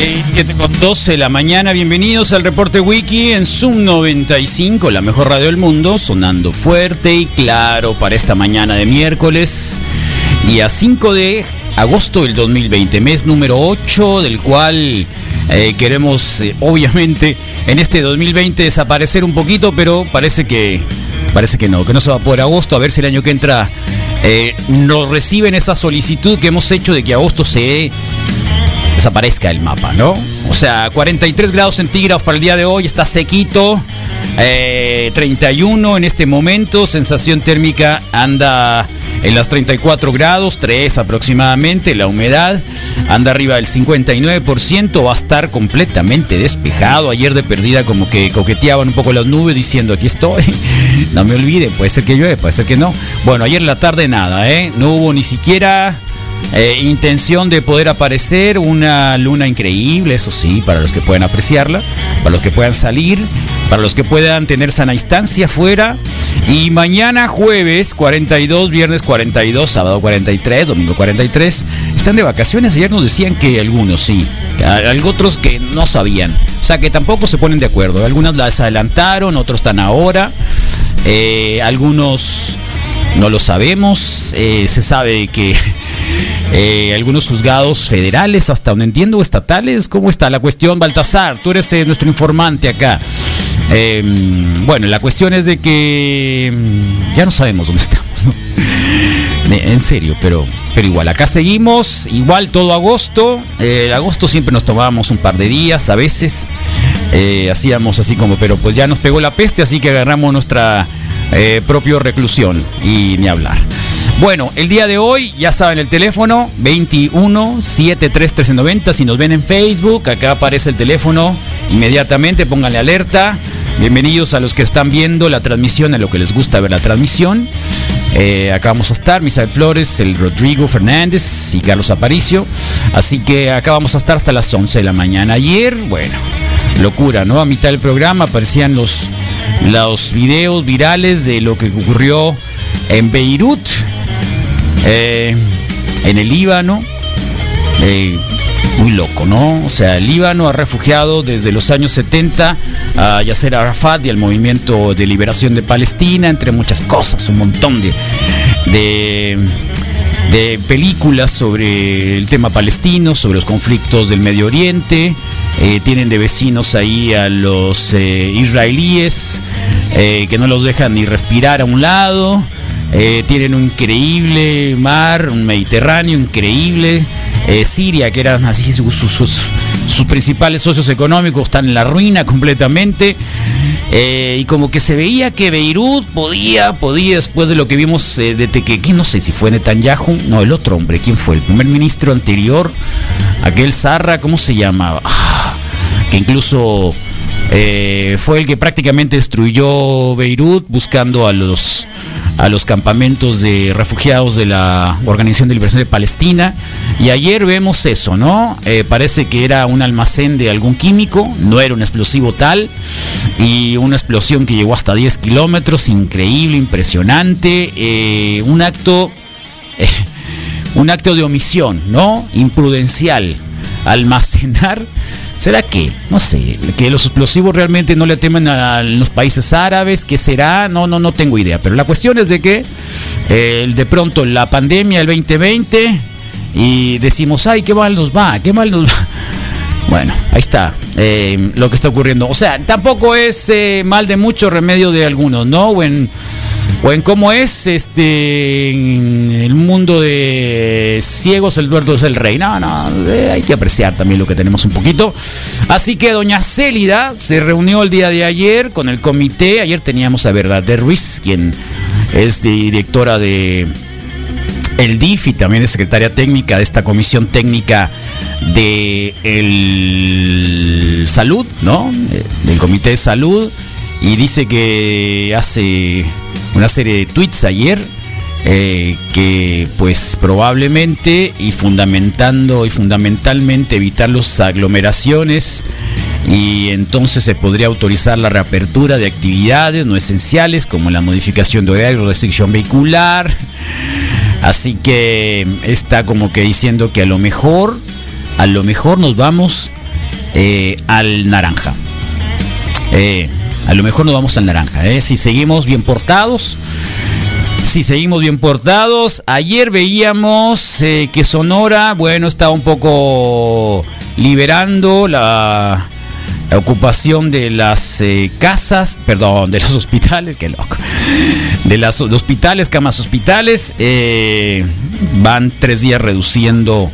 7 con 12 de la mañana, bienvenidos al reporte wiki en Zoom 95, la mejor radio del mundo, sonando fuerte y claro para esta mañana de miércoles, día 5 de agosto del 2020, mes número 8 del cual eh, queremos eh, obviamente en este 2020 desaparecer un poquito, pero parece que parece que no, que no se va a poder agosto, a ver si el año que entra eh, nos reciben esa solicitud que hemos hecho de que agosto se desaparezca el mapa, ¿no? O sea, 43 grados centígrados para el día de hoy, está sequito, eh, 31 en este momento, sensación térmica anda en las 34 grados, 3 aproximadamente, la humedad anda arriba del 59%, va a estar completamente despejado. Ayer de perdida como que coqueteaban un poco las nubes diciendo aquí estoy, no me olvide, puede ser que llueve, puede ser que no. Bueno, ayer en la tarde nada, ¿eh? No hubo ni siquiera eh, intención de poder aparecer una luna increíble, eso sí, para los que puedan apreciarla, para los que puedan salir, para los que puedan tener sana instancia afuera. Y mañana jueves 42, viernes 42, sábado 43, domingo 43. Están de vacaciones. Ayer nos decían que algunos sí, otros que no sabían. O sea que tampoco se ponen de acuerdo. Algunas las adelantaron, otros están ahora. Eh, algunos no lo sabemos. Eh, se sabe que eh, algunos juzgados federales, hasta donde entiendo, estatales. ¿Cómo está la cuestión, Baltasar? Tú eres eh, nuestro informante acá. Eh, bueno, la cuestión es de que mm, ya no sabemos dónde estamos. Eh, en serio, pero, pero igual, acá seguimos, igual todo agosto. Agosto siempre nos tomábamos un par de días, a veces. Hacíamos así como, pero pues ya nos pegó la peste, así que agarramos nuestra propia reclusión y ni hablar. Bueno, el día de hoy, ya saben, el teléfono 21 73 1390. Si nos ven en Facebook, acá aparece el teléfono. Inmediatamente pónganle alerta. Bienvenidos a los que están viendo la transmisión, a lo que les gusta ver la transmisión. Eh, acá vamos a estar, Misael Flores, el Rodrigo Fernández y Carlos Aparicio. Así que acá vamos a estar hasta las 11 de la mañana. Ayer, bueno, locura, ¿no? A mitad del programa aparecían los, los videos virales de lo que ocurrió en Beirut, eh, en el Líbano. Eh, muy loco, ¿no? O sea, el Líbano ha refugiado desde los años 70 a Yasser Arafat y al movimiento de liberación de Palestina, entre muchas cosas, un montón de, de, películas sobre el tema palestino, sobre los conflictos del Medio Oriente. Eh, tienen de vecinos ahí a los israelíes que no los dejan ni respirar a un lado. Eh, tienen un increíble mar, un Mediterráneo increíble. Eh, Siria, que eran así sus, sus- principales socios económicos, están en la ruina completamente. Eh, y como que se veía que Beirut podía, podía, después de lo que vimos eh, de que, no sé si fue Netanyahu, no, el otro hombre, ¿quién fue? El primer ministro anterior, aquel Zarra, ¿cómo se llamaba? Ah, que incluso fue el que prácticamente destruyó Beirut buscando a los a los campamentos de refugiados de la Organización de Liberación de Palestina. Y ayer vemos eso, ¿no? Eh, parece que era un almacén de algún químico, no era un explosivo tal, y una explosión que llegó hasta 10 kilómetros, increíble, impresionante, eh, un acto, un acto de omisión, ¿no? Imprudencial, almacenar. ¿Será que? No sé, que los explosivos realmente no le temen a los países árabes, ¿qué será? No, no, no tengo idea. Pero la cuestión es de que eh, de pronto la pandemia, el 2020, y decimos, ay, qué mal nos va, qué mal nos va. Bueno, ahí está eh, lo que está ocurriendo. O sea, tampoco es eh, mal de mucho remedio de algunos, ¿no? O en, o en cómo es este el mundo de ciegos el duerdo es el rey. No, no, eh, hay que apreciar también lo que tenemos un poquito. Así que doña Célida se reunió el día de ayer con el comité. Ayer teníamos a Verdad de Ruiz, quien es directora de el DIF y también es secretaria técnica de esta comisión técnica de el salud, ¿no? Eh, del comité de salud y dice que hace una serie de tweets ayer eh, que pues probablemente y fundamentando y fundamentalmente evitar las aglomeraciones y entonces se podría autorizar la reapertura de actividades no esenciales como la modificación de horario, restricción vehicular. Así que está como que diciendo que a lo mejor, a lo mejor nos vamos eh, al naranja. Eh, a lo mejor nos vamos al naranja. ¿eh? Si seguimos bien portados. Si seguimos bien portados. Ayer veíamos que Sonora, bueno, estaba un poco liberando la, ocupación de las casas, perdón, de los hospitales, qué loco, de las hospitales, camas hospitales, van tres días reduciendo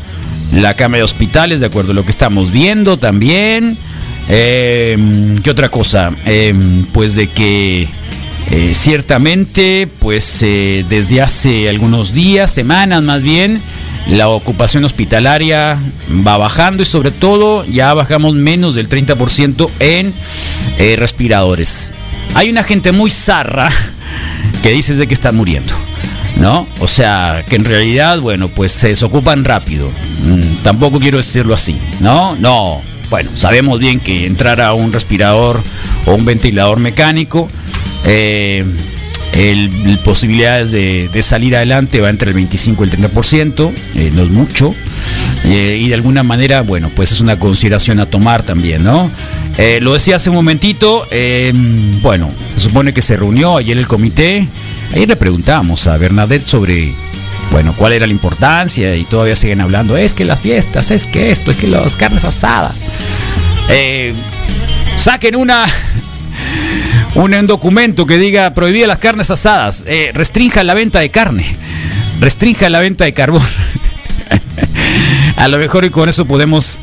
la cama de hospitales, de acuerdo a lo que estamos viendo también. Eh, ¿Qué otra cosa? Eh, pues de que eh, ciertamente, pues desde hace algunos días, semanas más bien, la ocupación hospitalaria va bajando y sobre todo ya bajamos menos del 30% en respiradores. Hay una gente muy zarra que dice de que están muriendo. ¿no? O sea, que en realidad, bueno, pues se desocupan rápido. Mm, tampoco quiero decirlo así, ¿no? No. Bueno, sabemos bien que entrar a un respirador o un ventilador mecánico, eh, posibilidades de, salir adelante va entre el 25 y el 30%, eh, no es mucho. Eh, y de alguna manera, bueno, pues es una consideración a tomar también, ¿no? lo decía hace un momentito, bueno, se supone que se reunió ayer el comité Ayer le preguntamos a Bernadette sobre, bueno, cuál era la importancia y todavía siguen hablando, es que las fiestas, es que esto, es que las carnes asadas. Eh, saquen una, un documento que diga prohibida las carnes asadas, eh, restrinja la venta de carne, restrinja la venta de carbón. a lo mejor y con eso podemos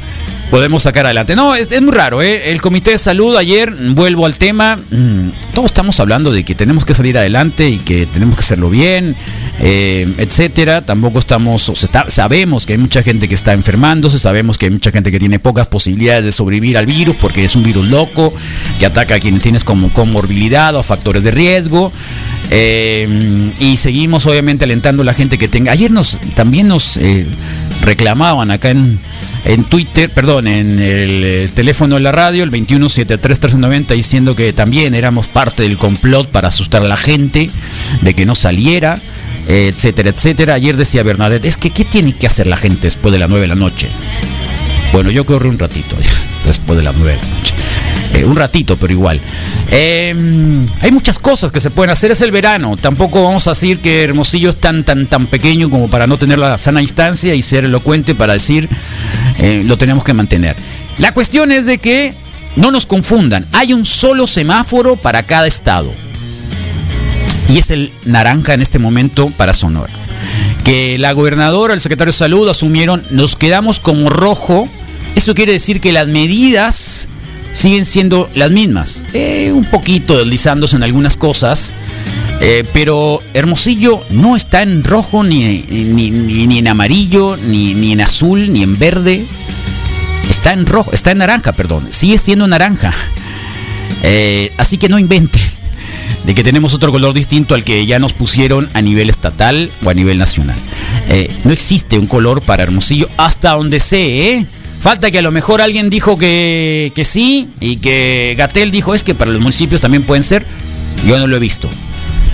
podemos sacar adelante. No, es, muy raro, ¿eh? El Comité de Salud ayer, vuelvo al tema, mm, todos estamos hablando de que tenemos que salir adelante y que tenemos que hacerlo bien, eh, etcétera. Tampoco estamos, sabemos que hay mucha gente que está enfermándose, sabemos que hay mucha gente que tiene pocas posibilidades de sobrevivir al virus porque es un virus loco que ataca a quienes tienes como comorbilidad o factores de riesgo. Eh, y seguimos obviamente alentando a la gente que tenga. Ayer nos también nos eh, reclamaban acá en en Twitter, perdón, en el eh, teléfono de la radio, el 2173-390, diciendo que también éramos parte del complot para asustar a la gente, de que no saliera, etcétera, etcétera. Ayer decía Bernadette, es que ¿qué tiene que hacer la gente después de las 9 de la noche? Bueno, yo corrí un ratito después de las 9 de la noche. Eh, un ratito, pero igual. Em, hay muchas cosas que se pueden hacer. Es el verano. Tampoco vamos a decir que Hermosillo es tan, tan, tan pequeño como para no tener la sana instancia y ser elocuente para decir eh, lo tenemos que mantener. La cuestión es de que no nos confundan. Hay un solo semáforo para cada estado. Y es el naranja en este momento para Sonora. Que la gobernadora, el secretario de salud asumieron, nos quedamos como rojo. Eso quiere decir que las medidas siguen siendo las mismas. Eh, un poquito deslizándose en algunas cosas. Eh, pero Hermosillo no está en rojo, ni, ni, en amarillo, ni, ni, en azul, ni en verde. Está en rojo, está en naranja, perdón. Sigue siendo naranja. Eh, así que no invente de que tenemos otro color distinto al que ya nos pusieron a nivel estatal o a nivel nacional. no existe un color para Hermosillo hasta donde sé, ¿eh? Falta que a lo mejor alguien dijo que, que sí y que Gatel dijo es que para los municipios también pueden ser. Yo no lo he visto.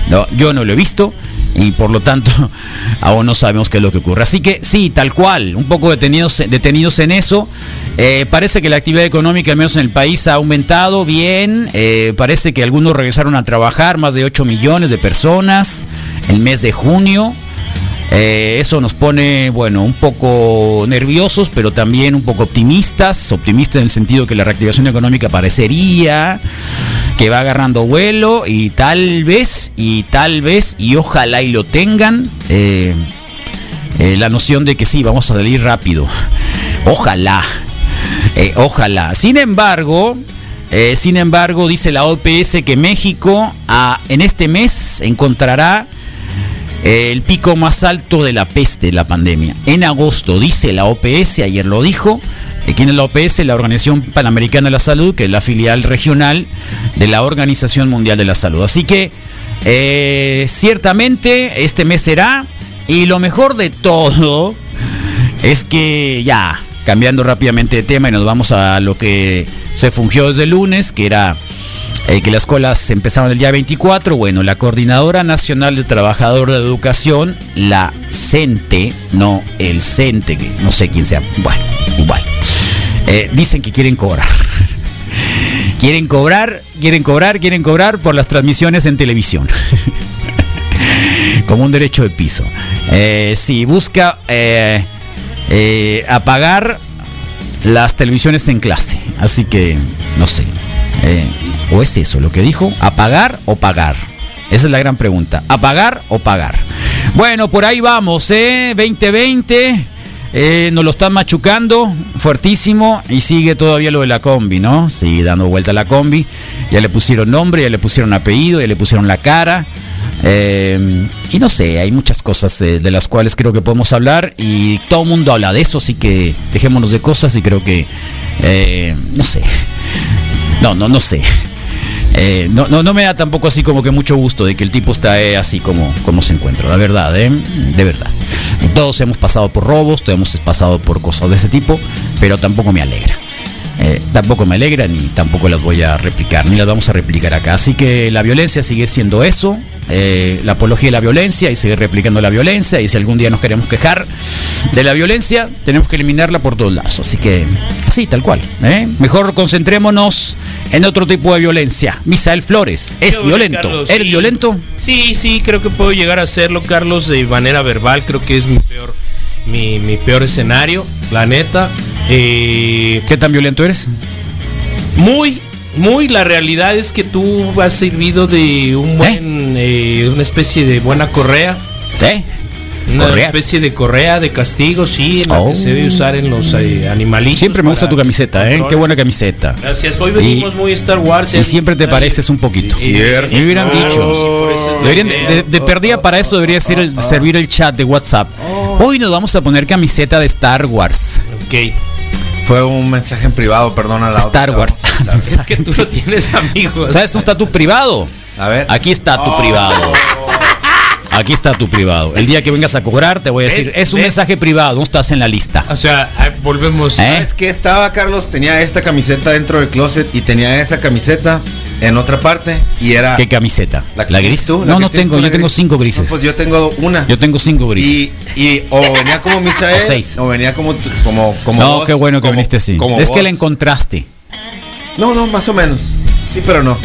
No, yo no lo he visto y por lo tanto aún no sabemos qué es lo que ocurre. Así que sí, tal cual, un poco detenidos, detenidos en eso. Eh, parece que la actividad económica, al menos en el país, ha aumentado bien. Eh, parece que algunos regresaron a trabajar, más de 8 millones de personas el mes de junio. Eh, eso nos pone, bueno, un poco nerviosos, pero también un poco optimistas. Optimistas en el sentido que la reactivación económica parecería que va agarrando vuelo y tal vez, y tal vez, y ojalá y lo tengan, eh, eh, la noción de que sí, vamos a salir rápido. Ojalá, ojalá. Sin embargo, sin embargo, dice la OPS que México ah, en este mes encontrará el pico más alto de la peste, la pandemia. En agosto, dice la OPS, ayer lo dijo. eh, ¿Quién es la OPS? La Organización Panamericana de la Salud, que es la filial regional de la Organización Mundial de la Salud. Así que, eh, ciertamente, este mes será. Y lo mejor de todo es que ya, cambiando rápidamente de tema y nos vamos a lo que se fungió desde el lunes, que era eh, que las escuelas empezaban el día 24. Bueno, la Coordinadora Nacional de Trabajadores de Educación, la CENTE, no el CENTE, que no sé quién sea, bueno, igual, eh, dicen que quieren cobrar. quieren cobrar, quieren cobrar, quieren cobrar por las transmisiones en televisión. Como un derecho de piso. Eh, sí, busca eh, eh, apagar las televisiones en clase. Así que, no sé. Eh, ¿O es eso lo que dijo? ¿Apagar o pagar? Esa es la gran pregunta. ¿Apagar o pagar? Bueno, por ahí vamos, ¿eh? 2020. eh, nos lo están machucando fuertísimo y sigue todavía lo de la combi, ¿no? Sigue dando vuelta a la combi. Ya le pusieron nombre, ya le pusieron apellido, ya le pusieron la cara. Eh, y no sé, hay muchas cosas eh, de las cuales creo que podemos hablar y todo el mundo habla de eso, así que dejémonos de cosas y creo que, eh, no sé, no, no, no sé. Eh, no, no, no me da tampoco así como que mucho gusto de que el tipo está eh, así como, como se encuentra, la verdad, ¿eh? de verdad. Todos hemos pasado por robos, todos hemos pasado por cosas de ese tipo, pero tampoco me alegra. Eh, tampoco me alegra ni tampoco las voy a replicar, ni las vamos a replicar acá. Así que la violencia sigue siendo eso, eh, la apología de la violencia y sigue replicando la violencia. Y si algún día nos queremos quejar de la violencia, tenemos que eliminarla por todos lados. Así que, así, tal cual. ¿eh? Mejor concentrémonos en otro tipo de violencia. Misael Flores, es Yo, violento. Carlos, ¿Eres sí. violento? Sí, sí, creo que puedo llegar a hacerlo, Carlos, de manera verbal. Creo que es mi peor, mi, mi peor escenario, la neta. Eh, ¿Qué tan violento eres? muy, muy, la realidad es que tú has servido de un buen, eh, una especie de buena correa. ¿Eh? Una Correa. especie de correa de castigo, sí, en la Oh. que se debe usar en los eh, animalitos. Siempre me gusta tu camiseta, ¿eh? Qué buena camiseta. Gracias, hoy venimos Y- muy Star Wars. Y siempre te pareces un poquito. Sí, cierto. Me hubieran dicho. Deberían de perdida para eso debería ser el- servir el chat de WhatsApp. Hoy nos vamos a poner camiseta de Star Wars. Ok. Fue un mensaje en privado, perdona la Star otra, Wars. Es que tú no tienes amigos. ¿Sabes dónde está tu privado? A ver. Aquí está tu Oh. privado. Aquí está tu privado. El día que vengas a cobrar te voy a decir, ¿Ves? es un ¿Ves? mensaje privado, no estás en la lista. O sea, ahí volvemos. ¿Eh? ¿Sabes qué estaba, Carlos? Tenía esta camiseta dentro del closet y tenía esa camiseta en otra parte y era ¿Qué camiseta? la, que ¿La tienes gris? tú, la no, no tengo, tú, yo tengo gris. cinco grises. No, pues yo tengo una. Yo tengo cinco grises. y, y o venía como Misael O seis. o venía como como como no, vos, qué bueno que como- viniste así. como Es que la encontraste. No, no, más o menos. Sí, pero no.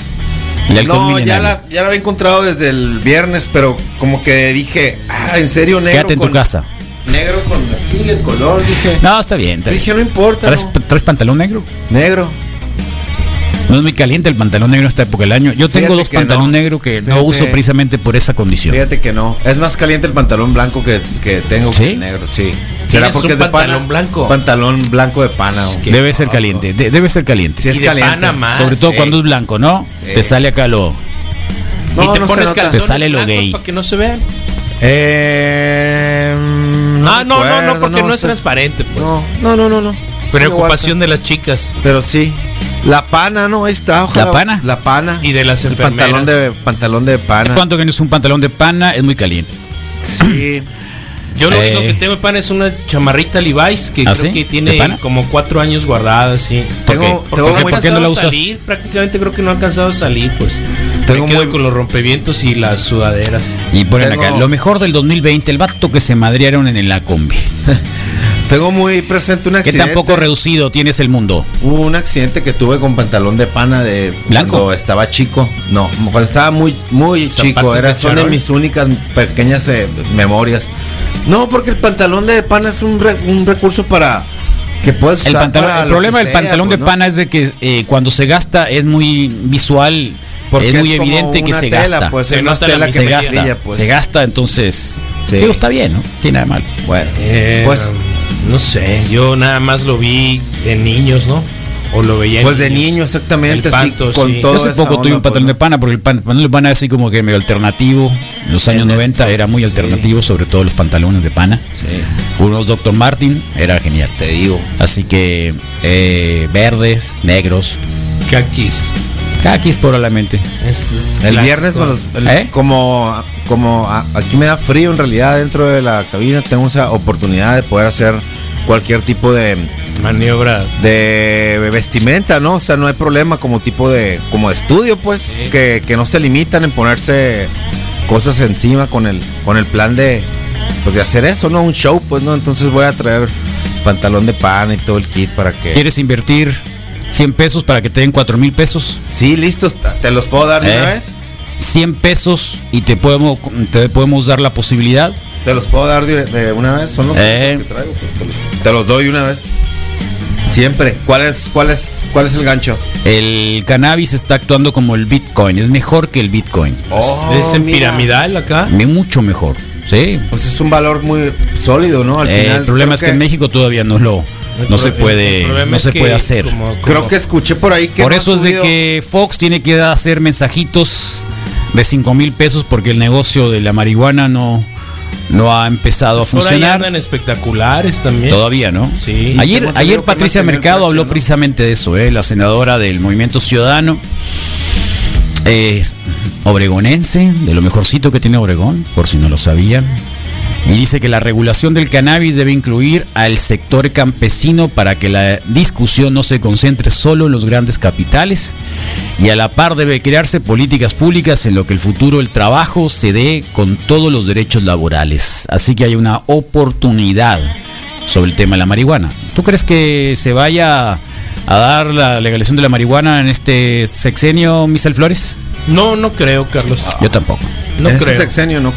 No, ya la, ya la había encontrado desde el viernes, pero como que dije, ah, en serio, negro. Quédate en tu casa. Negro con así el color, dije. No, está bien. está bien. dije, no importa. ¿Traes, no. traes pantalón negro? Negro. No es muy caliente el pantalón negro en esta época del año. Yo tengo Fíjate dos pantalón no. negro que no uso precisamente por esa condición. Fíjate que no. Es más caliente el pantalón blanco que, que tengo ¿Sí? que el negro, sí. ¿Tienes un es de pantalón pana? blanco? Pantalón blanco de pana. Debe ser caliente, de- debe ser caliente. Sí, es Y de caliente. pana más. Sobre todo sí. cuando es blanco, ¿no? Sí. Te sale acá lo. No, y te no pones Te sale lo gay. para que no se vean. Eh, no ah, no, no, no, porque no, es transparente, pues. No, no, no, no. no. Preocupación de las chicas. Pero sí. La pana, ¿no? Está. ojalá- ¿La pana? La pana. Y de las El enfermeras. pantalón de, pantalón de pana. Cuando tienes un pantalón de pana es muy caliente. Sí. Yo lo Eh. único que tengo de pana es una chamarrita Levi's que ¿Ah, creo sí? que ¿De tiene como cuatro años guardada, sí. ¿Por Tengo- Porque muy- no he ¿Por qué no la usas? salir, prácticamente creo que no ha alcanzado a salir, pues. Tengo Me quedo muy- con los rompevientos y las sudaderas. Y ponen Tengo- acá, lo mejor del 2020, el vato que se madrearon en la combi. Tengo muy presente un Que accidente. tampoco reducido tienes el mundo. Hubo un accidente que tuve con pantalón de pana de ¿Blanco? cuando estaba chico. No, cuando estaba muy muy ¿Zapatos chico. de Era, son de mis únicas pequeñas eh, memorias. No, porque el pantalón de pana es un, re- un recurso para que puedes usar El, pantalón, para el problema del pantalón pues, de ¿no? pana es de que eh, cuando se gasta es muy visual, Porque es muy como evidente que se tela, gasta. Pues, Se es nota tela que se gasta, pues. se gasta, entonces. Sí. Digo, está bien, ¿no? Tiene nada de malo. Bueno, Eh, pues no sé, yo nada más lo vi en niños, ¿no? o lo veía en Pues de niños. niño, exactamente, El así, con sí. todo. Yo hace poco tuve un pantalón pues, de pana, porque el pan- pantalón de pana así como que medio alternativo. En los años En 90 esto, era muy sí. alternativo, sobre todo los pantalones de pana. Sí, Unos Dr. Martin, era genial. te digo. Así que eh, verdes, negros, Kakis. caquis probablemente. Es- es El clásico. viernes, me los- el- ¿Eh? como, como a- aquí me da frío en realidad dentro de la cabina, tengo esa oportunidad de poder hacer cualquier tipo de, Maniobra. de vestimenta, ¿no? O sea, no hay problema como tipo de, como de estudio, pues, Sí. que, que no se limitan en ponerse cosas encima con el, con el plan de, pues, de hacer eso, ¿no? Un show, pues, ¿no? Entonces voy a traer pantalón de pan y todo el kit para que... ¿Quieres invertir 100 pesos para que te den 4 mil pesos? Sí, listos, te los puedo dar de ¿Eh? una vez. 100 pesos y te podemos, te podemos dar la posibilidad. Te los puedo dar de, una vez, son los Eh. que traigo, pues, te, los, te los doy una vez. Siempre. ¿Cuál es, cuál es, cuál es el gancho? El cannabis está actuando como el Bitcoin, es mejor que el Bitcoin. es en Oh, mira. piramidal acá. Mucho mejor. Sí. Pues es un valor muy sólido, ¿no? Al Eh, final. el problema es que, en México todavía no lo no se puede no se puede hacer. como- como- Creo que escuché por ahí que. Por no eso es de que Fox tiene que hacer mensajitos de 5 mil pesos porque el negocio de la marihuana no no ha empezado a ahí funcionar. andan espectaculares también. Todavía, ¿no? Sí. Ayer, ayer Patricia Mercado precio, habló ¿no? precisamente de eso, ¿eh? la senadora del Movimiento Ciudadano, es obregonense, de lo mejorcito que tiene Obregón, por si no lo sabían. Y dice que la regulación del cannabis debe incluir al sector campesino para que la discusión no se concentre solo en los grandes capitales y a la par debe crearse políticas públicas en lo que el futuro del trabajo se dé con todos los derechos laborales. Así que hay una oportunidad sobre el tema de la marihuana. ¿Tú crees que se vaya a dar la legalización de la marihuana en este sexenio, Michel Flores? No, no creo, Carlos. Yo tampoco. No en este creo. sexenio, ¿no?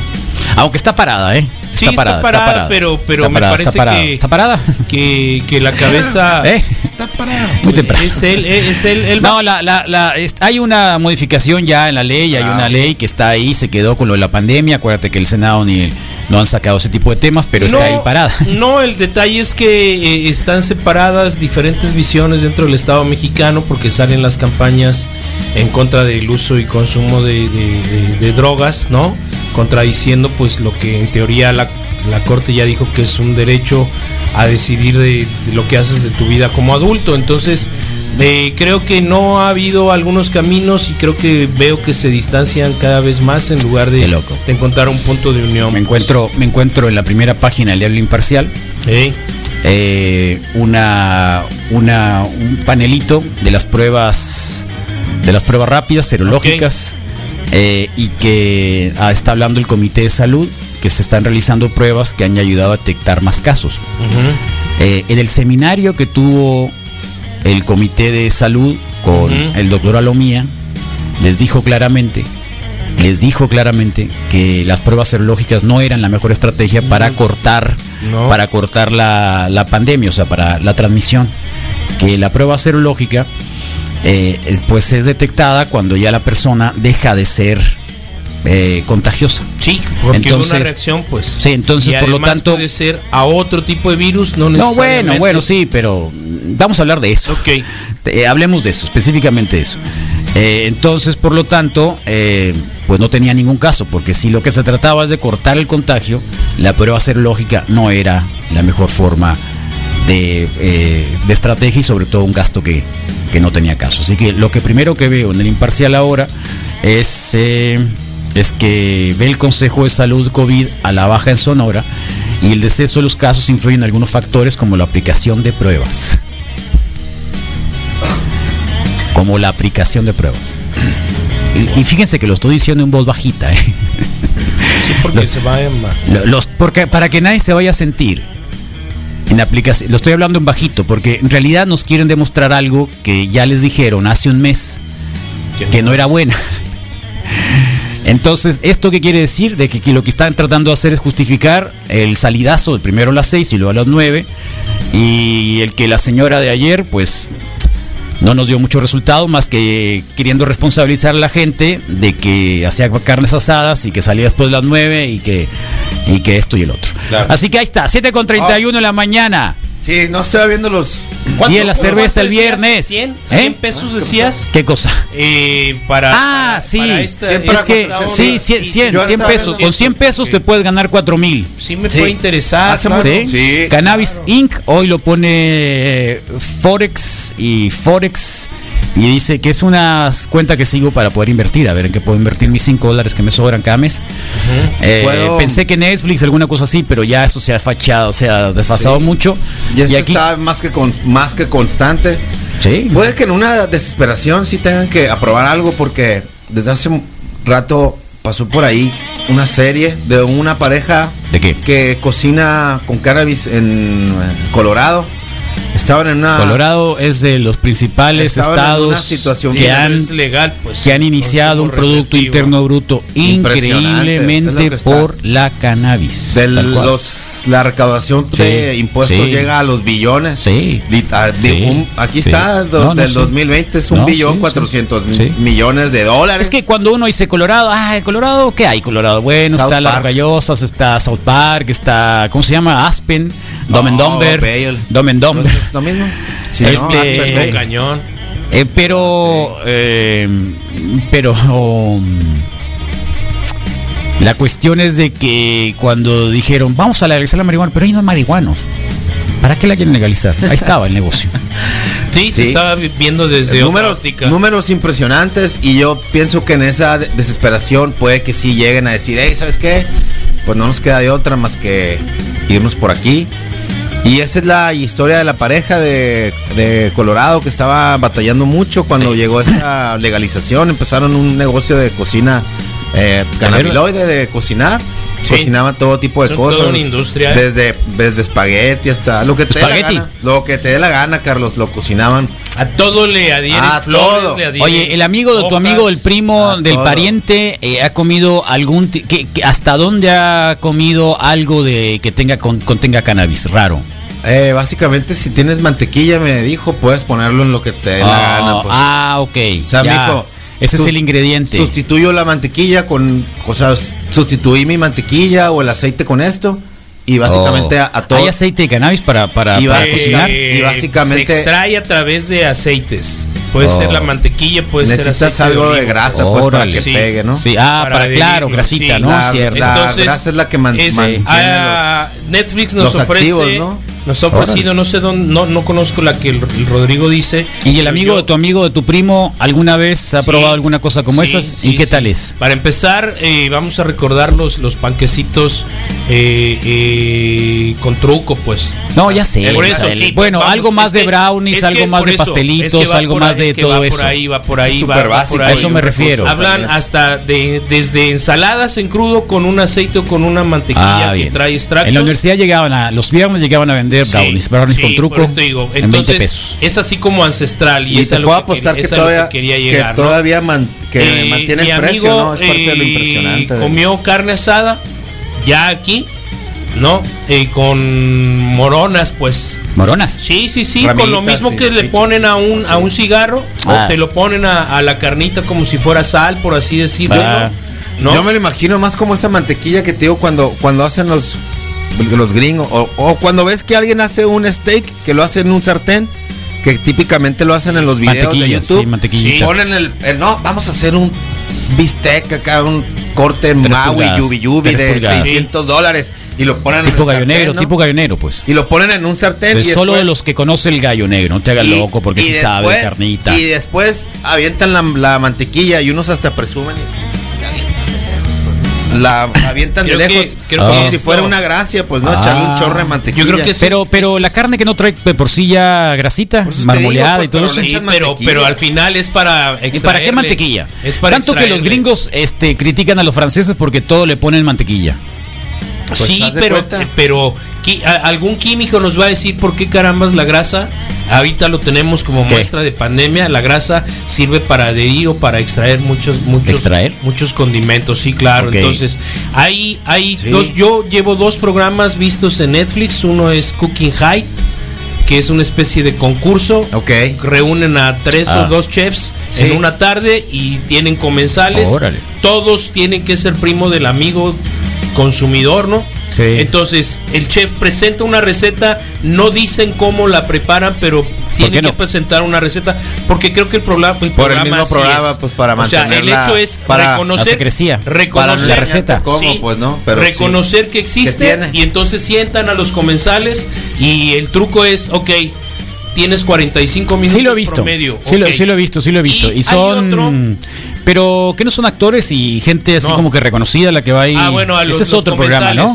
Aunque está parada, ¿eh? Sí, está parada, pero- pero Está me parada, parece está parada. que- ¿Está parada? Que, que la cabeza ¿Eh? Está parado. Muy temprano. es él, es él, él No, la, la, la- es- hay una modificación ya en la ley, hay Ah, una sí. ley que está ahí, se quedó con lo de la pandemia, acuérdate que el Senado ni el- no han sacado ese tipo de temas, pero está ahí parada. No, el detalle es que eh, están separadas diferentes visiones dentro del Estado mexicano porque salen las campañas en contra del uso y consumo de, de- de- de drogas, ¿no? Contradiciendo pues lo que en teoría la, la Corte ya dijo que es un derecho a decidir de, de lo que haces de tu vida como adulto. Entonces, eh, creo que no ha habido algunos caminos y creo que veo que se distancian cada vez más en lugar de, loco. de encontrar un punto de unión. Me encuentro, me encuentro en la primera página del Diario Imparcial eh, una, una, un panelito de las pruebas de las pruebas rápidas serológicas eh, y que ah, está hablando el Comité de Salud que se están realizando pruebas que han ayudado a detectar más casos. Eh, en el seminario que tuvo el Comité de Salud con el doctor Alomía, les dijo claramente, les dijo claramente que las pruebas serológicas no eran la mejor estrategia para cortar, No. para cortar la, la pandemia, o sea, para la transmisión. Que la prueba serológica eh, pues es detectada cuando ya la persona deja de ser eh, contagiosa. Sí, porque Entonces- una reacción, pues. Sí, entonces, y por lo tanto- puede ser a otro tipo de virus, no No, necesariamente. bueno, bueno, sí, pero vamos a hablar de eso. Ok. Eh, hablemos de eso, específicamente de eso. Eh, entonces, por lo tanto, pues no tenía ningún caso, porque si lo que se trataba es de cortar el contagio, la prueba serológica no era la mejor forma de, eh, de estrategia y sobre todo un gasto que, que no tenía caso. Así que lo que primero que veo en el imparcial ahora es, eh, es que ve el Consejo de Salud COVID a la baja en Sonora y el deceso de los casos influyen en algunos factores como la aplicación de pruebas como la aplicación de pruebas. Y, y fíjense que lo estoy diciendo en voz bajita, ¿eh? Sí, porque se va a Los, porque, para que nadie se vaya a sentir en aplicación. Lo estoy hablando en bajito, porque en realidad nos quieren demostrar algo que ya les dijeron hace un mes que no era buena. Entonces, ¿esto qué quiere decir? De que, lo que están tratando de hacer es justificar el salidazo primero a las 6 y luego a las 9. Y el que la señora de ayer, pues, no nos dio mucho resultado, más que queriendo responsabilizar a la gente de que hacía carnes asadas y que salía después de las 9 y que, y que esto y el otro. Claro. Así que ahí está, 7 con 31 en la mañana. Sí, no estaba viendo los, Y en la cerveza el viernes. 100, ¿Eh? 100 pesos decías ¿Qué cosa? eh, para Ah, sí. para esta- Es que, sí, 100, 100, Yo 100 estaba pesos. Con 100 pesos te puedes ganar 4 mil. Sí me Sí. puede interesar. Hace claro. ¿Sí? Sí, Cannabis Inc. hoy lo pone eh, Forex y Forex. Y dice que es una cuenta que sigo para poder invertir, a ver en qué puedo invertir mis 5 dólares que me sobran cada mes. Eh, Puedo- Pensé que Netflix, alguna cosa así, pero ya eso se ha fachado, se ha desfasado mucho. Y esto aquí, está más que, con, más que constante. sí, Puede que en una desesperación sí tengan que aprobar algo porque desde hace un rato pasó por ahí una serie de una pareja ¿De qué? que cocina con cannabis en Colorado. Estaban en una Colorado es de los principales estados situación que han, es legal, pues. que han iniciado un Producto. Interno Bruto increíblemente por la cannabis. de los la recaudación Sí, de impuestos sí. llega a los billones. Sí. Li- de Sí, un- aquí sí. está do- No, no, del sí. 2020 es un No, billón sí, cuatrocientos sí. Sí. millones de dólares. Es que cuando uno dice Colorado, ah, el Colorado, ¿qué hay Colorado? Bueno, South está Las. Rocallosas, está South Park, está, ¿cómo se llama? Aspen, Dom and Dumber, Bale. Dom lo mismo. Este- cañón. Eh, pero, eh, pero la cuestión es de que cuando dijeron, vamos a legalizar la marihuana, pero ahí no hay marihuanos. ¿Para qué la quieren legalizar? Ahí estaba el negocio. Sí, se estaba viendo desde otra números, números impresionantes y yo pienso que en esa de- desesperación puede que sí lleguen a decir, hey, ¿sabes qué? Pues no nos queda de otra más que irnos por aquí. Y esa es la historia de la pareja de, de Colorado que estaba batallando mucho cuando llegó esta legalización. Empezaron un negocio de cocina eh, cannabiloide, de cocinar. Sí. Cocinaban todo tipo de Son cosas. toda una industria. Desde, desde espagueti hasta lo que te dé la gana. Lo que te dé la gana, Carlos, lo cocinaban. A todo le adhieren A flores, todo. le adhieren Oye, el amigo de tu hojas. amigo, el primo del todo. pariente, eh, ha comido algún... que- que- ¿Hasta dónde ha comido algo de que tenga con- contenga cannabis? Raro. Eh, básicamente, si tienes mantequilla, me dijo, puedes ponerlo en lo que te dé la Ah, gana. pues. ah, ok. O sea, ya. mijo, Ese es el ingrediente. Sustituyo la mantequilla con, o sea, s- sustituí mi mantequilla o el aceite con esto y básicamente Oh. a, a todo. ¿Hay aceite de cannabis para, para, Y para básica- cocinar? y básicamente- se extrae a través de aceites. Puede Oh. ser la mantequilla, puede ser Necesitas aceite algo de grasa pues, para que Sí. pegue, ¿no? Sí, ah, para, Para claro, grasita, sí. ¿no? La- Cierto. la Entonces, grasa es la que man- es- mantiene ah, Netflix nos los ofrece, activos, ¿no? Nos ha ofrecido, no sé dónde, no, no conozco la que el, el Rodrigo dice. ¿Y el amigo yo- de tu amigo, de tu primo, alguna vez ha Sí, probado alguna cosa como sí, esas? sí, ¿Y qué sí. tal es? Para empezar, eh, vamos a recordar los, los panquecitos eh, eh, con truco, pues. No, ya sé. Por eso, sí, bueno, vamos, algo más de brownies, algo más de pastelitos, es que va algo más ahí, de es que todo va eso. Por ahí, va por Es ahí, va, por ahí. A eso me refiero. Hablan hasta de desde ensaladas en crudo con un aceite o con una mantequilla Ah, que trae extractos. En la universidad llegaban a, los viernes llegaban a vender Sí, brownies, brownies sí, con por truco eso te digo. en 20 Entonces, pesos. Es así como ancestral y, Y es te puedo que apostar que lo todavía, quería que todavía man- que Eh, mantiene el precio, amigo, ¿no? Es parte de lo eh, impresionante. de- Comió carne asada, ya aquí, ¿no? Eh, con moronas, pues. Moronas. Sí, sí, sí, con lo mismo que le sí. ponen a un, a un cigarro, Ah. se lo ponen a, a la carnita como si fuera sal, por así decirlo. Ah. ¿no? Yo me lo imagino más como esa mantequilla que te digo cuando, cuando hacen los, los gringos. O, o cuando ves que alguien hace un steak, que lo hace en un sartén, que típicamente lo hacen en los videos de Mantequilla, YouTube. sí. Ponen el, el- no, vamos a hacer un bistec acá, un corte Tres Maui, yubi yubi de pulgadas. 600 dólares y lo ponen Tipo en el gallo sartén, negro, ¿no? tipo gallo negro, pues. Y lo ponen en un sartén. Pues y solo de los que conoce el gallo negro, no te hagas loco porque y sí sabe carnita. Y después avientan la, la mantequilla y unos hasta presumen y. La avientan de Creo que- lejos creo como que si esto- fuera una gracia, pues no, Ah. echarle un chorro de mantequilla. Yo creo que Pero, es- pero la carne que no trae de por sí ya grasita, marmoleada digo, y todo pues, eso. pero Sí, pero, al final es para ¿Y para qué mantequilla? Es para Tanto que los gringos este, critican a los franceses porque todo le ponen mantequilla. Pues, sí, de pero, pero algún químico nos va a decir por qué carambas la grasa. Ahorita lo tenemos como ¿Qué? muestra de pandemia. La grasa sirve para adherir o para extraer muchos, muchos, ¿Extraer? muchos condimentos. Sí, claro. Entonces, hay, hay Sí. dos. Yo llevo dos programas vistos en Netflix. Uno es Cooking High, que es una especie de concurso. Ok. Reúnen a tres Ah. o dos chefs Sí. en una tarde y tienen comensales. Órale. Todos tienen que ser primo del amigo consumidor, ¿no? Sí. Entonces, el chef presenta una receta, no dicen cómo la preparan, pero tiene qué que no? presentar una receta, porque creo que el programa, el Por el mismo programa, es. pues, para O sea, el mantenerla- hecho es para- reconocer, la secrecía. Para reconocer la receta. ¿Cómo? Sí. Pues no, pero sí. reconocer que existe y entonces sientan a los comensales y el truco es, ok, tienes 45 minutos Sí lo he visto. promedio. Sí, lo, sí lo he visto, sí lo he visto. Y, son otro- pero que no son actores y gente así No. como que reconocida la que va ahí. Ah, bueno, a los, Ese es los otro programa, ¿no?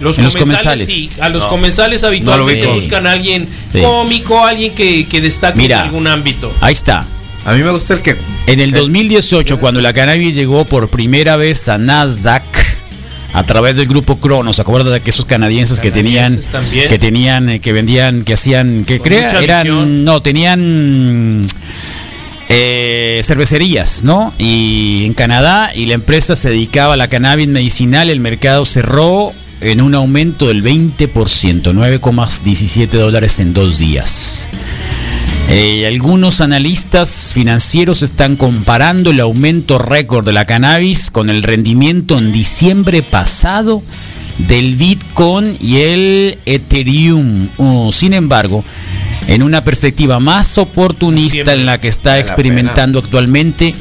Los En los comensales, comensales. sí. A los No. comensales No habitualmente buscan a alguien Sí. cómico, alguien que, que destaque Mira. en algún ámbito. Ahí está. A mí me gusta el que. En el Eh, 2018, cuando la cannabis llegó por primera vez a Nasdaq a través del grupo Cronos, ¿se acuerdan de que esos canadienses que tenían también. que tenían eh, que vendían que hacían que crea eran visión. no tenían eh, cervecerías, ¿no? Y en Canadá y la empresa se dedicaba a la cannabis medicinal, el mercado cerró en un aumento del 20%, 9,17 dólares en dos días. Eh, algunos analistas financieros están comparando el aumento récord de la cannabis con el rendimiento en diciembre pasado del Bitcoin y el Ethereum. Uh, sin embargo, en una perspectiva más oportunista Siempre en la que está la experimentando actualmente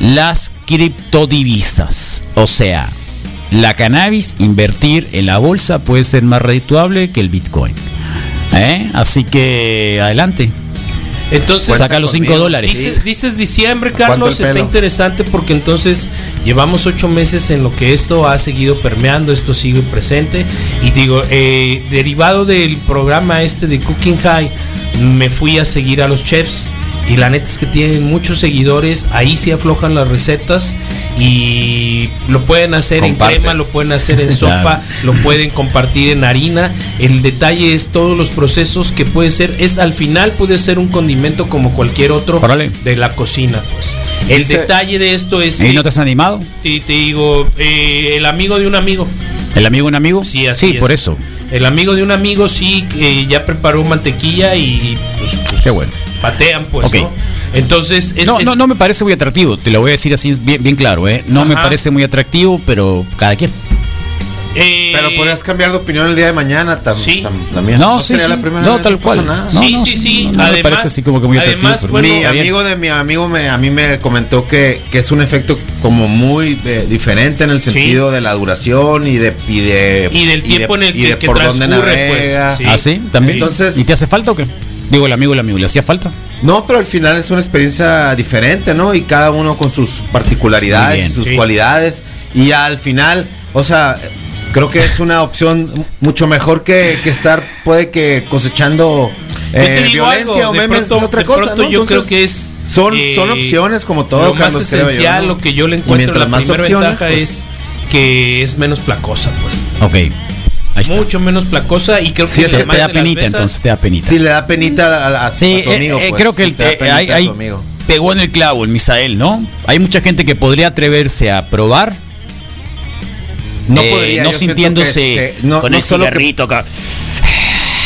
las criptodivisas. O sea, la cannabis, invertir en la bolsa puede ser más redituable que el Bitcoin. ¿Eh? Así que adelante. Entonces, Saca los 5 conmigo. dólares. Dices, dices diciembre, ¿A cuánto Carlos, está interesante porque entonces llevamos ocho meses en lo que esto ha seguido permeando, esto sigue presente. Y digo, eh, derivado del programa este de Cooking High, me fui a seguir a los chefs. Y la neta es que tienen muchos seguidores, ahí sí aflojan las recetas y lo pueden hacer en crema, lo pueden hacer en sopa, lo pueden compartir en harina. El detalle es todos los procesos que puede ser, es al final puede ser un condimento como cualquier otro Órale. de la cocina. Pues. El Dice- detalle de esto es ¿Y no te has animado? te, te digo, eh, el amigo de un amigo. ¿El amigo de un amigo? Sí, así es. por eso. El amigo de un amigo sí que ya preparó mantequilla y pues, pues, Qué bueno. Patean pues. ¿no? Entonces es, no, es- no, no me parece muy atractivo, te lo voy a decir así bien, bien claro, ¿eh? No me parece muy atractivo, pero cada quien. eh, Pero podrías cambiar de opinión el día de mañana tam- Sí. tam- también. No, sí, sería sí. la primera No, vez, tal pasa cual. nada. No, sí, no, sí, sí, no, no me además, parece así como que muy atractivo, Además, bueno, mi amigo de mi amigo me, a mí me comentó que, que es un efecto como muy eh, diferente en el Sí. sentido de la duración y de y de Y del tiempo en el y que- de que por dónde transcurre, pues, navega. sí. ¿Ah, sí? ¿También? Entonces- ¿Y te hace falta o qué? Digo, el amigo, el amigo, ¿le hacía falta? No, pero al final es una experiencia diferente, ¿no? Y cada uno con sus particularidades, bien, sus sí. cualidades. Y al final, o sea, creo que es una opción mucho mejor que, que estar, puede que cosechando Yo eh, violencia algo, o memes pronto- es otra cosa, pronto ¿no? yo Entonces, creo que es son, eh, son opciones como todo, lo más Carlos, creo yo, esencial, ¿no? lo que yo le encuentro mientras la más primera opciones, ventaja pues, es que es menos placosa, pues. Ok. Mucho menos placosa y creo Sí, que es la que más te da penita, veces- entonces te da penita. Si le da penita a, a- a Sí, tu amigo, eh, eh, pues, creo que sí el, te da eh, hay- a tu hay- amigo. pegó en el clavo el Misael, ¿no? Hay mucha gente que podría atreverse a probar. No eh, podría, no sintiéndose que se- no- con no el que- acá.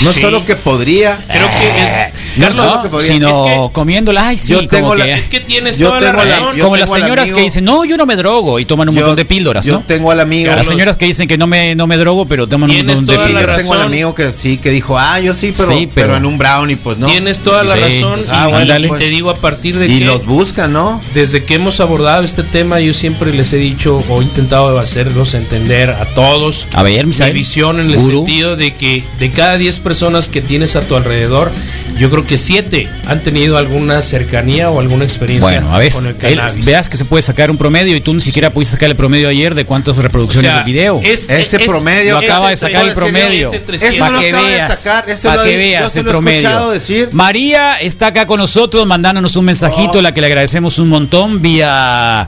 No Sí. solo que podría, Creo que eh, No Carlos, solo que podría- sino es que- comiéndola, ay, sí, Yo como tengo la- que- es que tienes Yo toda la tengo la- razón. como las señoras amigo- que dicen, no, yo no me drogo y toman un yo- montón de píldoras, yo ¿no? tengo al amigo. Las Carlos, señoras que dicen que no me, no me drogo, pero toman un Tienes montón de toda la Y yo píldoras. tengo al amigo que sí, que dijo, ah, yo sí, pero, Sí, pero, pero- en un brownie, pues no. Tienes toda la Sí. razón. Ah, y, bueno, y dale. te digo a partir de Y que los buscan, ¿no? desde que hemos abordado este tema, yo siempre les he dicho o he intentado hacerlos entender a todos A ver, mi visión en el sentido de que de cada 10 personas que tienes a tu alrededor, yo creo que 7 han tenido alguna cercanía o alguna experiencia Bueno, a ver, con el él- cannabis. veas que se puede sacar un promedio y tú ni siquiera pudiste sacar el promedio ayer de cuántas O reproducciones sea, del video. es- Ese es- promedio- Lo acaba de sacar el promedio. Para que de veas, para que veas el promedio. decir. María está acá con nosotros mandándonos un mensajito, Oh. la que le agradecemos un montón vía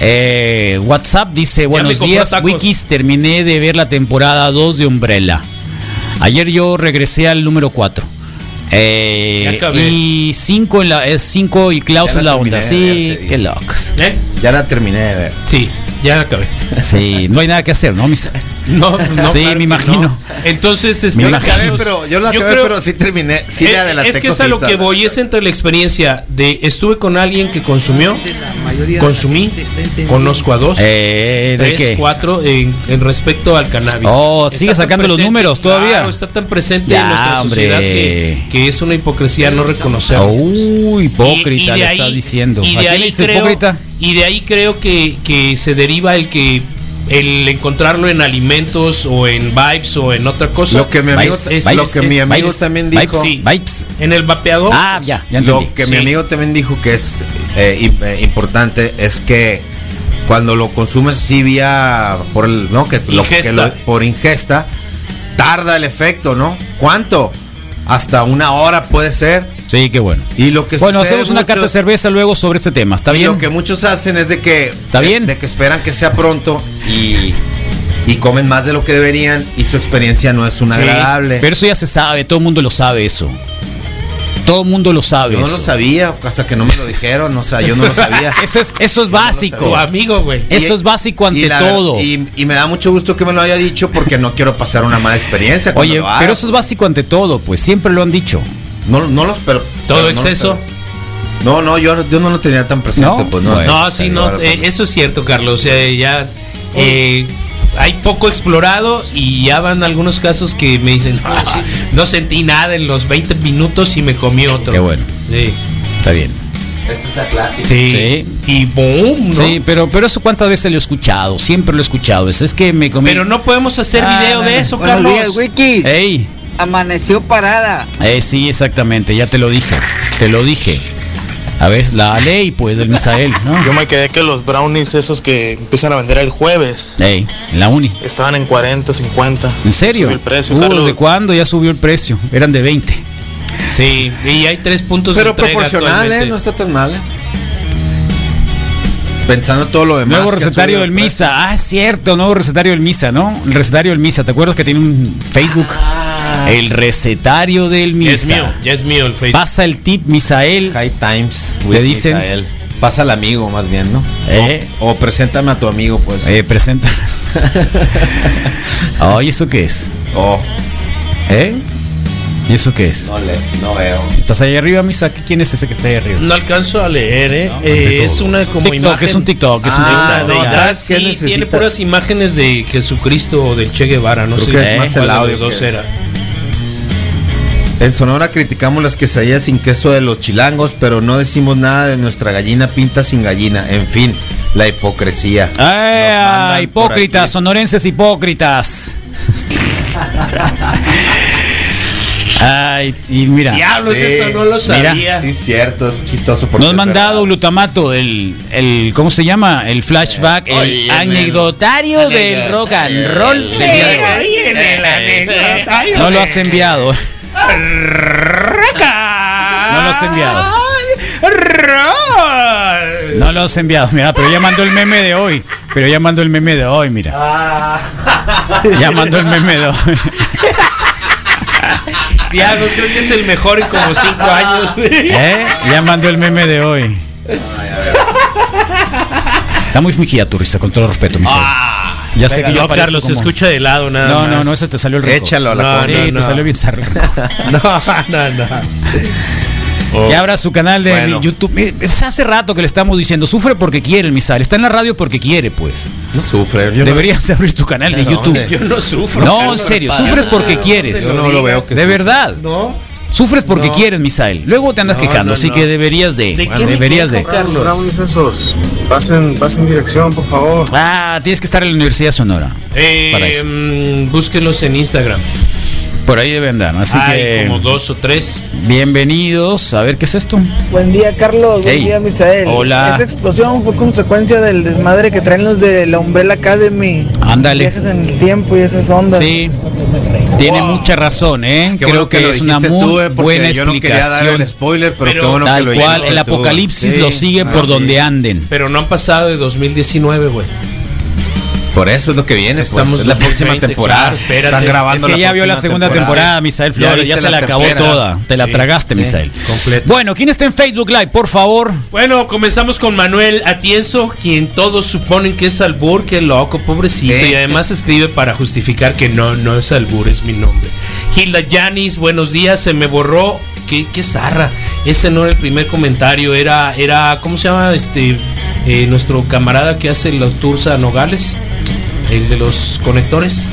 eh, WhatsApp. Dice, buenos días, tacos". Wikis, terminé de ver la temporada 2 de Umbrella. Ayer yo regresé al número 4. Eh, y 5 en la es 5 y Klaus en la la onda. Sí, qué locos. ¿Eh? Ya la terminé de ver. Sí, ya acabé. Sí, no hay nada que hacer, ¿no? Mis- No, no, Sí, claro me imagino. no. Entonces, este, Yo la imagino. acabé, pero yo la acabé, creo- pero sí terminé, sí Eh, le adelanté es que es a lo que voy, es entre la experiencia de estuve con alguien que consumió consumí, conozco a dos, Eh, ¿De tres, qué? cuatro en, en respecto al cannabis. Oh, Está sigue sacando los números todavía. Claro, está tan presente Ya, en nuestra hombre. sociedad que, que es una hipocresía no reconocerlo. Uy, hipócrita Y- le ahí- estás diciendo. Y ¿A de ahí creo, hipócrita? y de ahí creo que, que se deriva el que el encontrarlo en alimentos o en vibes o en otra cosa. Lo que mi amigo, Vibes, lo vibes, que mi es- amigo vibes, también vibes, dijo, sí, vibes. en el vapeador. Ah, ya, ya entendí. lo que Sí. mi amigo también dijo que es eh, eh, importante es que cuando lo consumes sí vía por el, no que, lo, que Ingesta. lo- por ingesta tarda el efecto, ¿no? ¿Cuánto? Hasta una hora puede ser. Sí, qué bueno. Y lo que Bueno, hacemos una mucho- carta de cerveza luego sobre este tema. ¿Está y bien? Lo que muchos hacen es de que ¿Está de- bien? de que esperan que sea pronto y y comen más de lo que deberían y su experiencia no es una Sí, agradable. Pero eso ya se sabe, todo el mundo lo sabe eso. Todo el mundo lo sabe. yo no eso. lo sabía hasta que no me lo dijeron, o sea, yo no lo sabía. Eso es, eso es básico. amigo, güey. Eso es básico ante Y la verdad- todo. Y, y me da mucho gusto que me lo haya dicho porque no quiero pasar una mala experiencia. Oye, lo pero eso es básico ante todo, pues siempre lo han dicho. No, no lo, pero. Todo pero no exceso. No, no, yo, yo no lo tenía tan presente, ¿No? pues no. No, sí, no, eh, eso es cierto, Carlos. O sea, ya eh, hay poco explorado y ya van algunos casos que me dicen, "Ah, no sentí nada en los 20 minutos y me comí otro. Qué bueno. Sí. Está bien. Esa es la clásica. Sí. Sí. Y boom, ¿no? Sí, pero, pero eso cuántas veces lo he escuchado, siempre lo he escuchado. Eso es que me comí. Pero no podemos hacer Ah, video no, de no. eso, Buenos Carlos. días, Wiki. Ey, Amaneció parada. eh, sí, exactamente, ya te lo dije. Te lo dije. A ver, la ley, pues, del Misael, ¿no? Yo me quedé que los brownies esos que empiezan a vender el jueves Ey, en la uni. estaban en 40, 50. ¿En serio? Subió el precio, Uh. ¿Desde cuándo ya subió el precio? Eran de 20. Sí, y hay tres puntos de Pero proporcional, ¿eh? No está tan mal, ¿eh? Pensando todo lo demás. Nuevo recetario del. Misa. Ah, cierto, nuevo recetario del Misa, ¿no? El recetario del Misa. ¿Te acuerdas que tiene un Facebook? El recetario del Ya es Misa. mío, ya es mío el Facebook. Pasa el tip, Misael. High Times. Te with dicen- Misael. Pasa al amigo, más bien, ¿no? Eh. O, o preséntame a tu amigo, pues. Eh, presenta. Ay, ¿eso qué es? Oh, ¿Eh? ¿Y eso qué es? no, le, no veo. ¿Estás ahí arriba, Misa? ¿Quién es ese que está ahí arriba? No alcanzo a leer, ¿eh? Eh, es una como TikTok, imagen. es un TikTok, es un Ah, TikTok. no, ya. ¿sabes qué Sí, necesita? tiene puras imágenes de Jesucristo o del Che Guevara, no Creo sé que es más de el los audio dos que- era. En Sonora criticamos las quesadillas sin queso de los chilangos, pero no decimos nada de nuestra gallina pinta sin gallina. En fin, la hipocresía. ¡Ah! mandan Hipócritas, sonorenses hipócritas. Ay, y mira. Diablos, sí. eso no lo Mira, sabía. Sí, cierto, es chistoso. porque Nos han mandado verdad. glutamato, el, el, ¿cómo se llama? El flashback, el Oye, anecdotario el- del rock and roll del día de hoy. No lo has enviado. No lo has enviado. No lo has enviado, mira, pero ya mandó el meme de hoy. Pero ya mandó el meme de hoy, mira. Ya mandó el meme de hoy. Diablos, creo que es el mejor en como cinco años. ¿Eh? Ya mandó el meme de hoy. Está muy fingida tu risa, con todo respeto, mi Ya sé que yo Carlos, se escucha de lado nada No, más. no, no, ese te salió el rico. Échalo a la No, cosa. Sí, no, te salió bien zarro. No, no, no. Que abra su canal de Bueno. YouTube. Es hace rato que le estamos diciendo, sufre porque quiere el misal. Está en la radio porque quiere, pues. No sufre. yo no- Deberías abrir tu canal de ¿De YouTube. Yo no sufro. No, en serio, sufres porque quieres. Yo no lo veo que De sufre. verdad. ¿No? Sufres porque No. quieres, Misael. Luego te andas No, quejando, no, así no. que deberías de. ¿De bueno, deberías de. Carlos? Brownies esos. Pasen, pasen dirección, por favor. Ah, tienes que estar en la Universidad de Sonora. Eh, Para eso. mm, búsquenlos en Instagram. Por ahí debe andar. Así Hay que. como dos o tres. Bienvenidos. A ver, ¿qué es esto? Buen día, Carlos. Buen día, Misael. Hola. Esa explosión fue consecuencia del desmadre que traen los de la Umbrella Academy. Ándale. Viajes en el tiempo y esas ondas. Sí. Tiene mucha razón, ¿eh? Qué Creo bueno que, lo es una muy tú, eh, buena yo no quería dar explicación. el spoiler, pero, Pero qué bueno que Tal lo cual, el tú. apocalipsis Sí. lo sigue Ah, por sí. donde anden. Pero no han pasado de 2019, güey. Por eso es lo que viene. Estamos pues, es la próxima 2020, temporada. claro. Están grabando Es que ya vio la segunda temporada, Misael Flores, ya, se la, acabó toda. Te la Sí, tragaste, sí, Misael. completo. Bueno, ¿quién está en Facebook Live? Por favor. Bueno, comenzamos con Manuel Atienzo, quien todos suponen que es Albur, que loco, pobrecito. Sí. Y además escribe para justificar que no, no es Albur, es mi nombre. Hilda Yanis, buenos días, se me borró. Qué, qué zarra. Ese no era el primer comentario, era, era, ¿cómo se llama? Este. eh, nuestro camarada que hace los tours a Nogales, el de los conectores.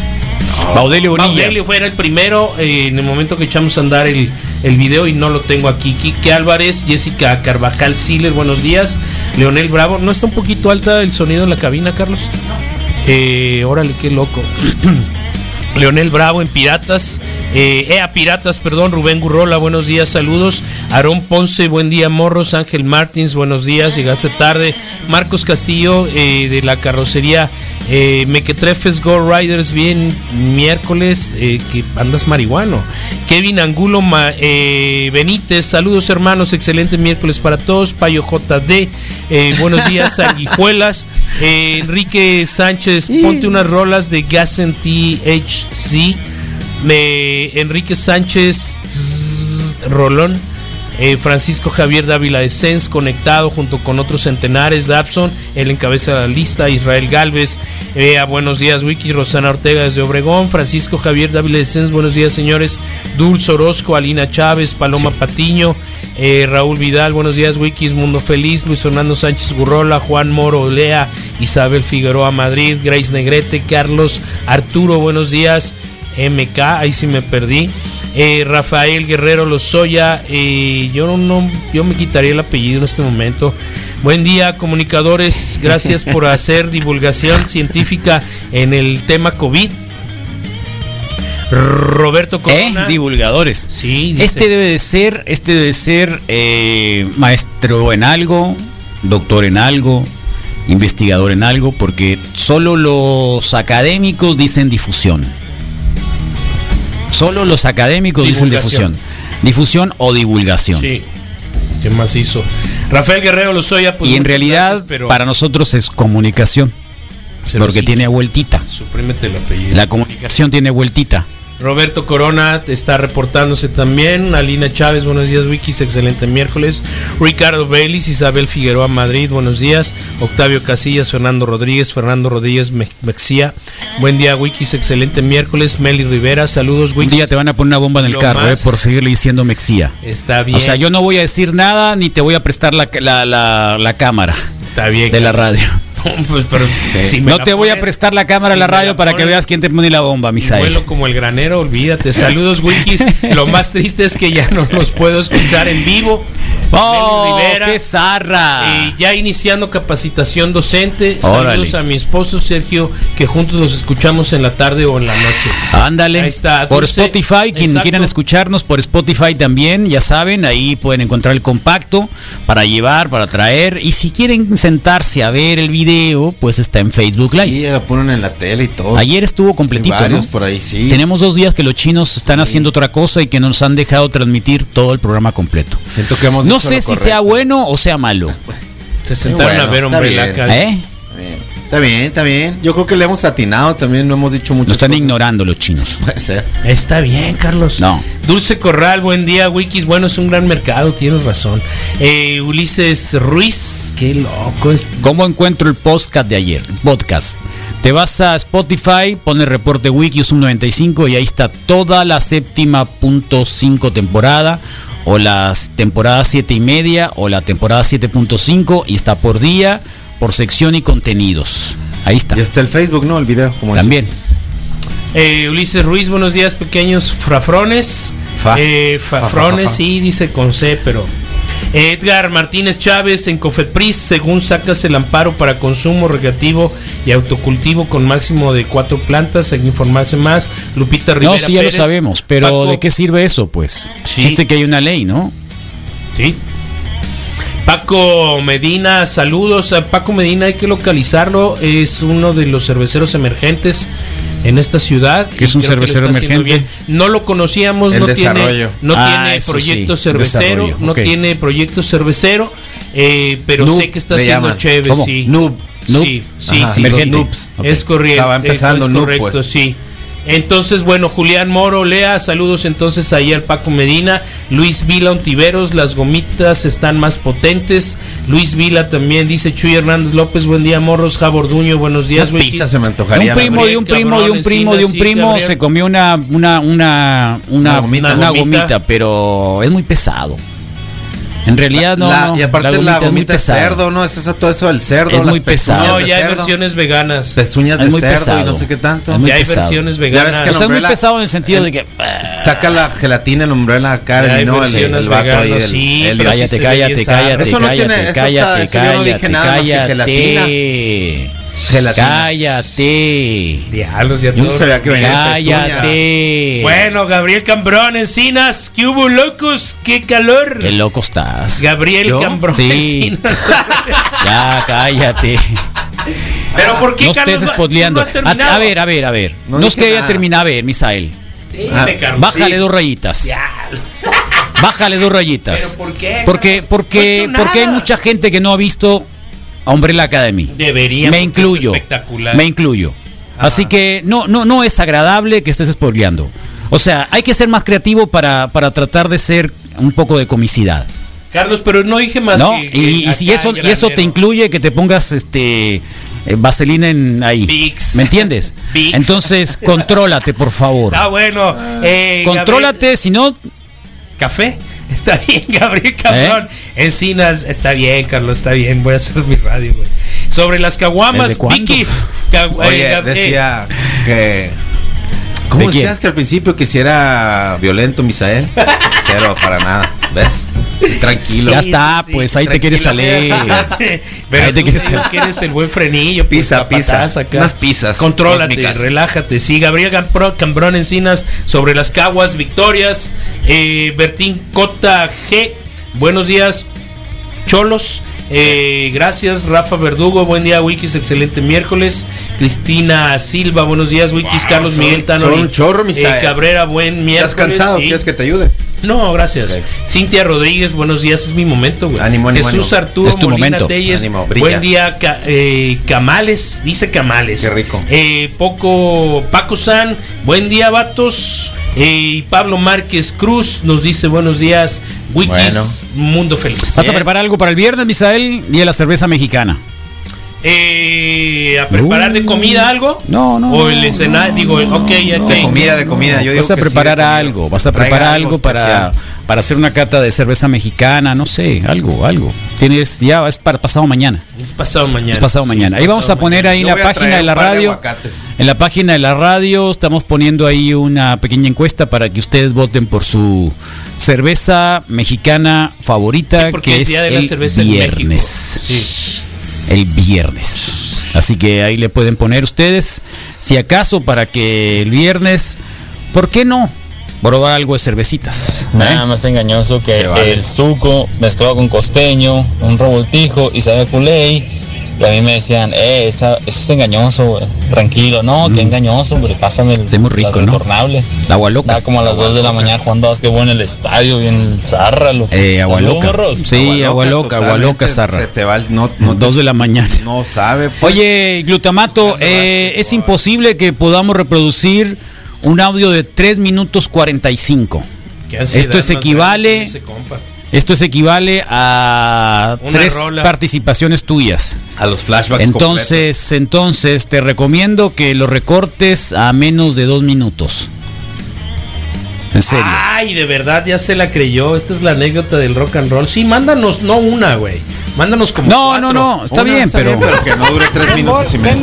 Baudelio Bonilla. Baudelio fue el primero eh, en el momento que echamos a andar el, el video y no lo tengo aquí. Quique Álvarez, Jessica Carvajal Siler, buenos días. Leonel Bravo, ¿no está un poquito alta el sonido en la cabina, Carlos? Eh, órale, qué loco. Leonel Bravo en Piratas, eh, EA Piratas, perdón, Rubén Gurrola, buenos días, saludos. Aarón Ponce, buen día, Morros. Ángel Martins, buenos días, llegaste tarde. Marcos Castillo eh, de la carrocería eh, Mequetrefes Go Riders, bien, miércoles, eh, que andas marihuano. Kevin Angulo Ma- eh, Benítez, saludos hermanos, excelente miércoles para todos. Payo JD, eh, buenos días, sanguijuelas. Enrique Sánchez, ponte unas rolas de Gas and THC. Me- Enrique Sánchez, Rolón. Eh, Francisco Javier Dávila de Sens conectado junto con otros centenares. Dabson, él encabeza la lista. Israel Galvez, eh, a buenos días, Wiki. Rosana Ortega desde Obregón. Francisco Javier Dávila de Sens, buenos días, señores. Dulce Orozco, Alina Chávez, Paloma Patiño, eh, Raúl Vidal, buenos días, Wikis, Mundo Feliz. Luis Fernando Sánchez Gurrola, Juan Moro Olea, Isabel Figueroa Madrid, Grace Negrete, Carlos Arturo, buenos días. MK, ahí sí me perdí. Eh, Rafael Guerrero Lozoya, eh, yo no, no- yo me quitaría el apellido en este momento. Buen día, comunicadores. Gracias por hacer divulgación científica en el tema COVID. Roberto ¿Eh? Divulgadores. Sí, dice- Este debe de ser, este debe ser eh, maestro en algo, doctor en algo, investigador en algo, porque solo los académicos dicen difusión. Solo los académicos dicen difusión. Difusión o divulgación. Sí. ¿Qué más hizo? Rafael Guerrero Lozoya, pues y en realidad gracias, pero para nosotros es comunicación, porque tiene vueltita. Suprímete el apellido. La comunicación tiene vueltita. Roberto Corona está reportándose también. Alina Chávez, buenos días, Wikis, excelente miércoles. Ricardo Vélez, Isabel Figueroa Madrid, buenos días. Octavio Casillas, Fernando Rodríguez, Fernando Rodríguez Me- Mexía. Buen día, Wikis, excelente miércoles. Meli Rivera, saludos, Un Wikis. día te van a poner una bomba en el Lo carro eh, por seguirle diciendo Mexía. Está bien. O sea, yo no voy a decir nada ni te voy a prestar la, la, la- la cámara Está bien. de la radio. Pues, pero si me no te voy a prestar la cámara si de la radio la para que veas quién te pone la bomba, Misael. vuelo como el granero, olvídate. Saludos, Wikis. Lo más triste es que ya no los puedo escuchar en vivo. ¡Oh, Meli Rivera. qué zarra! Eh, ya iniciando capacitación docente. Órale. Saludos a mi esposo Sergio, que juntos los escuchamos en la tarde o en la noche. Ándale. Ahí está, Por Dulce. Spotify, quien Exacto. quieran escucharnos por Spotify también, ya saben, ahí pueden encontrar el compacto para llevar, para traer. Y si quieren sentarse a ver el video, pues está en Facebook Live. Y lo ponen en la tele y todo. Ayer estuvo completito, Hay varios ¿no? por ahí, sí. Tenemos dos días que los chinos están haciendo otra cosa y que nos han dejado transmitir todo el programa completo. Siento que hemos No dicho sé lo si correcto. sea bueno o sea malo. Se sentaron bueno, a ver está Umbrella bien. Academy. ¿Eh? Está bien, está bien. Yo creo que le hemos atinado también, no hemos dicho mucho. Nos están ignorando los chinos. Puede ser. Está bien, Carlos. No. Dulce Corral, buen día, Wikis. Bueno, es un gran mercado, tienes razón. Eh, Ulises Ruiz, qué loco es. ¿Cómo encuentro el podcast de ayer? Podcast. Te vas a Spotify, pones reporte wiki un 95 y ahí está toda la séptima punto cinco temporada o las temporadas 7 y media o la temporada 7.5 y está por día, por sección y contenidos. Ahí está. Y está el Facebook, ¿no? El video. Como También. Eh, Ulises Ruiz, buenos días, pequeños frafrones. Fa. Eh, Fa, fa, fafrones, fa, fa. sí, dice con C, pero. Edgar Martínez Chávez en Cofepris, según sacas el amparo para consumo recreativo y autocultivo con máximo de cuatro plantas, hay que informarse más. Lupita Rivera. No, sí, ya Pérez, lo sabemos, pero Paco- ¿de qué sirve eso? Pues Sí. existe que hay una ley, ¿no? Sí. Paco Medina, saludos. A Paco Medina hay que localizarlo. Es uno de los cerveceros emergentes en esta ciudad. ¿Qué es un que cervecero emergente? No lo conocíamos, El no tiene, desarrollo. no Ah, tiene proyecto sí, cervecero, no tiene proyecto cervecero, eh, pero Noob, sé que está haciendo chévere, ¿Cómo? sí. Noob. Sí, sí, Ajá, sí. emergente. los noobs. Ok. Es correcto. Sea, va empezando es Noob, correcto, pues. sí. Entonces, bueno, Julián Moro, Lea, saludos entonces ahí al Paco Medina, Luis Vila Ontiveros, las gomitas están más potentes. Luis Vila también dice Chuy Hernández López, buen día, morros, Jaborduño, buenos días, güey. pizza se me antojaría. un primo, de un primo, de un primo, de un primo se comió una, una, una, una, Una gomita. una gomita, pero es muy pesado. En realidad no. La- no, y aparte la, es muy gomita de pesada. cerdo, ¿no? Es eso, todo eso del cerdo. Es muy pesado. No, ya hay cerdo, versiones veganas. Pezuñas Es de muy cerdo y pesado. no sé qué tanto. Es muy Ya hay pesado. versiones Ya ves veganas. que O sea, es muy pesado en el sentido de que. Saca la gelatina en umbrella acá, Ya hay ¿no? El, el vato ahí, veganas, el- sí, el- pero Cállate, cállate, cállate, zarra. Eso no tiene- cállate, eso está- cállate, eso yo no dije cállate, nada más que cállate. Gelatina. Cállate. Diablos, ya Yo no sabía que venía. Cállate. Bueno, Gabriel Cambrón, Encinas, ¿qué hubo, locos? ¡Qué calor! Qué loco estás. Gabriel ¿Yo? Cambrón, Sí. Encinas. Ya, cállate. Pero ¿por qué, No Carlos, estés no has A, ver, a ver, a ver. No No, es que haya terminado. A ver, Misael. Dime, Ah, Carlos. Bájale Sí. dos rayitas. Ya. Bájale dos rayitas. ¿Pero por qué, Porque, porque, No he hecho porque hay mucha gente que no ha visto Umbrella Academy. Debería. Me incluyo. es espectacular. Me incluyo. Así que no, no, no es agradable que estés spoileando. O sea, hay que ser más creativo para, para tratar de ser un poco de comicidad. Carlos, pero no dije más ¿No? que- que Y, y si acá eso, y eso te incluye que te pongas este eh, vaselina en ahí. ¿Me entiendes? Entonces, contrólate, por favor. Ah, bueno. Eh, Contrólate, si no, ¿Café? Está bien, Gabriel Cambrón. ¿Eh? Encinas, está bien, Carlos, está bien. Voy a hacer mi radio, güey. Sobre las caguamas. Ca- eh, Oye, Gab- eh, decía que. ¿Cómo ¿De quién? decías que al principio que si era violento, Misael? Cero, para nada. ¿Ves? Tranquilo. ya está, sí, pues ahí te quieres salir. Pero Ahí te quieres salir. que eres el buen frenillo. pues, Pisa, capataz pisa. acá. Unas pizzas Contrólate, cósmicas. relájate. Sí, Gabriel Cambrón Encinas sobre las caguas, victorias. Eh, Bertín Cota G. Buenos días, Cholos. Eh, gracias, Rafa Verdugo. Buen día, Wikis. Excelente miércoles. Cristina Silva. Buenos días, Wikis. Carlos son- Miguel Tano. son un chorro, eh, Cabrera, buen miércoles. ¿Estás cansado? sí. ¿Quieres que te ayude? No, gracias. Ok. Cintia Rodríguez, buenos días, es mi momento, güey. Ánimo, ánimo, Jesús. Arturo Es tu Molina momento. Telles, Ánimo, buen día, Ca- eh, Camales, dice Camales. Qué rico. Eh, Poco, Paco San, buen día, vatos. Eh, y Pablo Márquez Cruz nos dice buenos días, Wikis, Bueno. Mundo Feliz. ¿Vas a preparar algo para el viernes, Misael? Día de la cerveza mexicana. Eh, ¿A preparar de comida algo? No, no. O el escenario, digo, ok, ok. De comida, de comida. Yo digo vas a sí, preparar algo, vas a preparar algo algo para, para hacer una cata de cerveza mexicana, no sé, algo, algo. Tienes, ya es para pasado mañana. Es pasado mañana. Es pasado Sí, mañana. es Ahí vamos a poner mañana. ahí en la página de la de radio. en la página de la radio estamos poniendo ahí una pequeña encuesta para que ustedes voten por su cerveza mexicana favorita, Sí, porque que es es Día de la el viernes. El viernes. Así que ahí le pueden poner ustedes, si acaso, para que el viernes, ¿por qué no? Probar algo de cervecitas. ¿eh? Nada más engañoso que vale. el suco mezclado con costeño, un revoltijo y sabe culé. Y a mí me decían, eh, esa, eso es engañoso, güey. Tranquilo, no, qué engañoso, hombre, pásame el Sí, muy rico, la ¿no? retornable. La agua loca. Como a las 2 de la mañana jugando básquetbol en el estadio, bien zarra. loco. Eh, agua loca. Sí, agua loca, agua loca, Zarra. Se te va, el- no, no te- Dos de la mañana. No sabe. pues. Oye, glutamato, eh, es imposible que podamos reproducir un audio de 3 minutos 45. Qué ansiedad Esto es equivale- Esto es equivale a Una tres rola. participaciones tuyas. a los flashbacks Entonces, entonces te recomiendo que lo recortes a menos de dos minutos. En serio. Ay, de verdad ya se la creyó. Esta es la anécdota del rock and roll. Sí, mándanos, no una, güey. Mándanos como No, cuatro. no, no, está Una, bien, está pero. bien, pero que no dure tres minutos y ¿Qué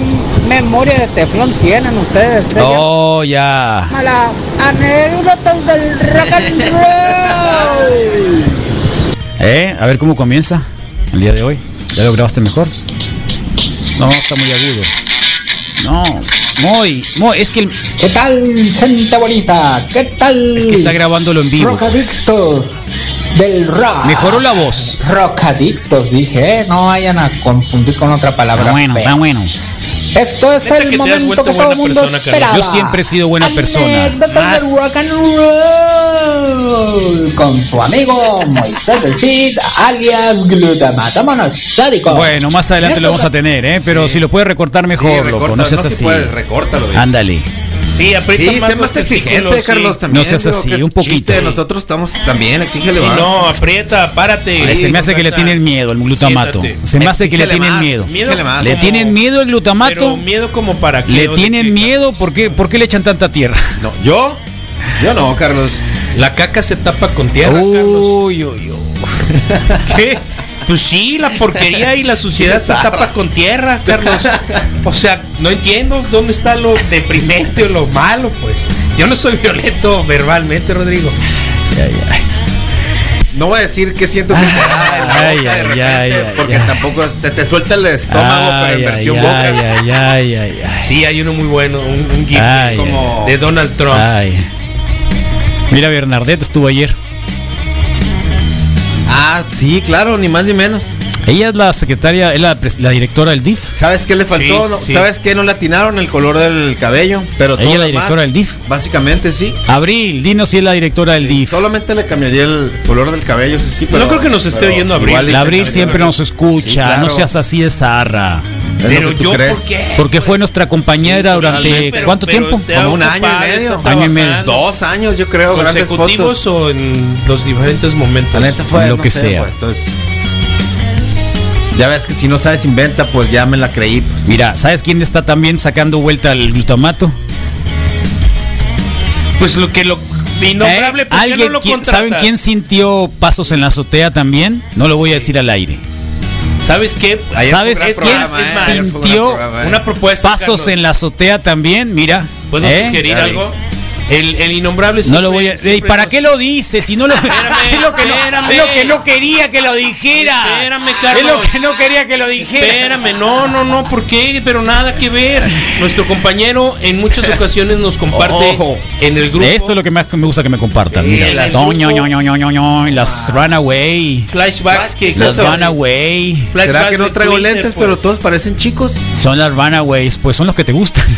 memoria de teflón tienen ustedes? eh? Oh, ya. Las anécdotas del rock and roll. ¿Eh? A ver cómo comienza el día de hoy. ¿Ya lo grabaste mejor? No, está muy agudo. No, muy, muy. Es que, el- ¿Qué tal, gente bonita? ¿Qué tal? es que está grabándolo en vivo. Rockadictos del rock. Mejoró la voz. Rockadictos, dije, ¿eh? No vayan a confundir con otra palabra. Está bueno, fea. está bueno. Esto es Neta que el has momento vuelto que todo buena el mundo persona, Carlos. esperaba. Yo siempre he sido buena persona. Más. del rock and roll con su amigo Moisés del Cid, alias Glutamato monosódico. Bueno, más adelante lo vamos a tener, ¿eh? Pero si lo puedes recortar Sí, mejor, loco. recorta, No seas si así. puedes, recórtalo. Ándale. Sí, aprieta Sí, más más exigente, sí. Carlos, también. No seas así, un poquito. chiste, nosotros estamos también, exígele Sí, más. no, aprieta, párate. Ay, se me hace que le tienen miedo el glutamato. Siéntate. Se me hace que le tienen más, miedo. más. ¿Le como- tienen miedo el Pero glutamato? miedo como para que ¿Le tienen miedo? ¿Por qué, ¿Por qué le echan tanta tierra? No, ¿Yo? Yo no, Carlos. La caca se tapa con tierra, Carlos. Uy, uy, uy. ¿Qué? Pues sí, la porquería y la suciedad se tapa con tierra, Carlos. O sea, no entiendo dónde está lo deprimente o lo malo, pues. Yo no soy violento verbalmente, Rodrigo. No voy a decir que siento que Ay, de ay, repente, ay, ay, porque ay. tampoco se te suelta el estómago, pero en Ay, versión ay, boca. ay, ay, ay, ay, ay. Sí, hay uno muy bueno, un, un gif Ay, como de Donald Trump. Mira, Bernadette estuvo ayer. Ah, sí, claro, ni más ni menos. Ella es la secretaria, es la, directora del DIF. ¿Sabes qué le faltó? Sí, No, sí. ¿Sabes qué? No le atinaron el color del cabello, pero Ella todo es la directora del DIF. Básicamente sí. Abril, dinos si es la directora del DIF. Solamente le cambiaría el color del cabello, sí, sí, pero No creo que nos esté oyendo Abril. La Abril siempre nos escucha, Sí, claro. no seas así de zarra. Es lo Pero que tú yo, crees. ¿por qué? Porque fue nuestra compañera durante. Pero- ¿cuánto pero tiempo? Como un año y medio. está Año y medio. trabajando. Dos años, yo creo, grandes consecutivos fotos. o en los diferentes momentos. La neta fue Lo no que sé, sea. pues, entonces, ya ves que si no sabes inventa, pues ya me la creí. pues. Mira, ¿sabes quién está también sacando vuelta al glutamato? Pues lo que lo innombrable, ¿Eh? ¿por qué ¿Alguien no lo quién- contratas? ¿Saben quién sintió pasos en la azotea también? No lo voy a decir al aire. ¿Sabes qué? Ayer ¿Sabes quién programa, ¿eh? sintió programa, ¿eh? Una propuesta. Pasos Carlos. en la azotea también, mira. ¿Puedo ¿eh? sugerir Dale. algo? El, el innombrable No lo voy a. ¿Y para nos- qué lo dice? Si no lo. Espérame, es, lo que no, es lo que no quería que lo dijera. Espérame, Carlos. Es lo que no quería que lo dijera. Espérame, no, no, no, ¿por qué? Pero nada que ver. Nuestro compañero en muchas ocasiones nos comparte Ojo. en el grupo Esto es lo que más me gusta que me compartan. Sí, Mira, las- ño, las Runaway. flashbacks que ¿Qué es Las eso? Runaway. flashbacks ¿Será que no traigo Twitter, lentes, pues. pero todos parecen chicos? Son las Runaways, pues son los que te gustan.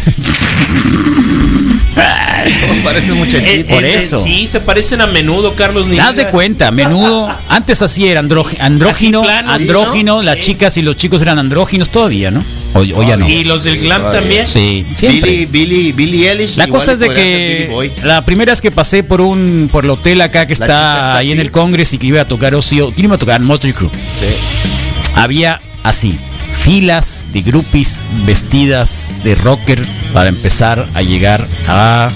Todos parecen Eh, muchachitos. Por eh, eso. Sí, se parecen a menudo, Carlos. ni Haz de cuenta, menudo. Antes así era andro- andrógino, plano, andrógino, ¿sí, no? las Sí. chicas y los chicos eran andróginos todavía, ¿no? O, o ya no. Y los del glam Todavía. también. Sí, siempre. Billy, Billy, Billy Eilish. La cosa es de que la primera vez que pasé por un por el hotel acá que está está ahí en el Congress y que iba a tocar Ocio, ¿quién iba a tocar? Motley Crue. Había así filas de groupies vestidas de rocker para empezar a llegar a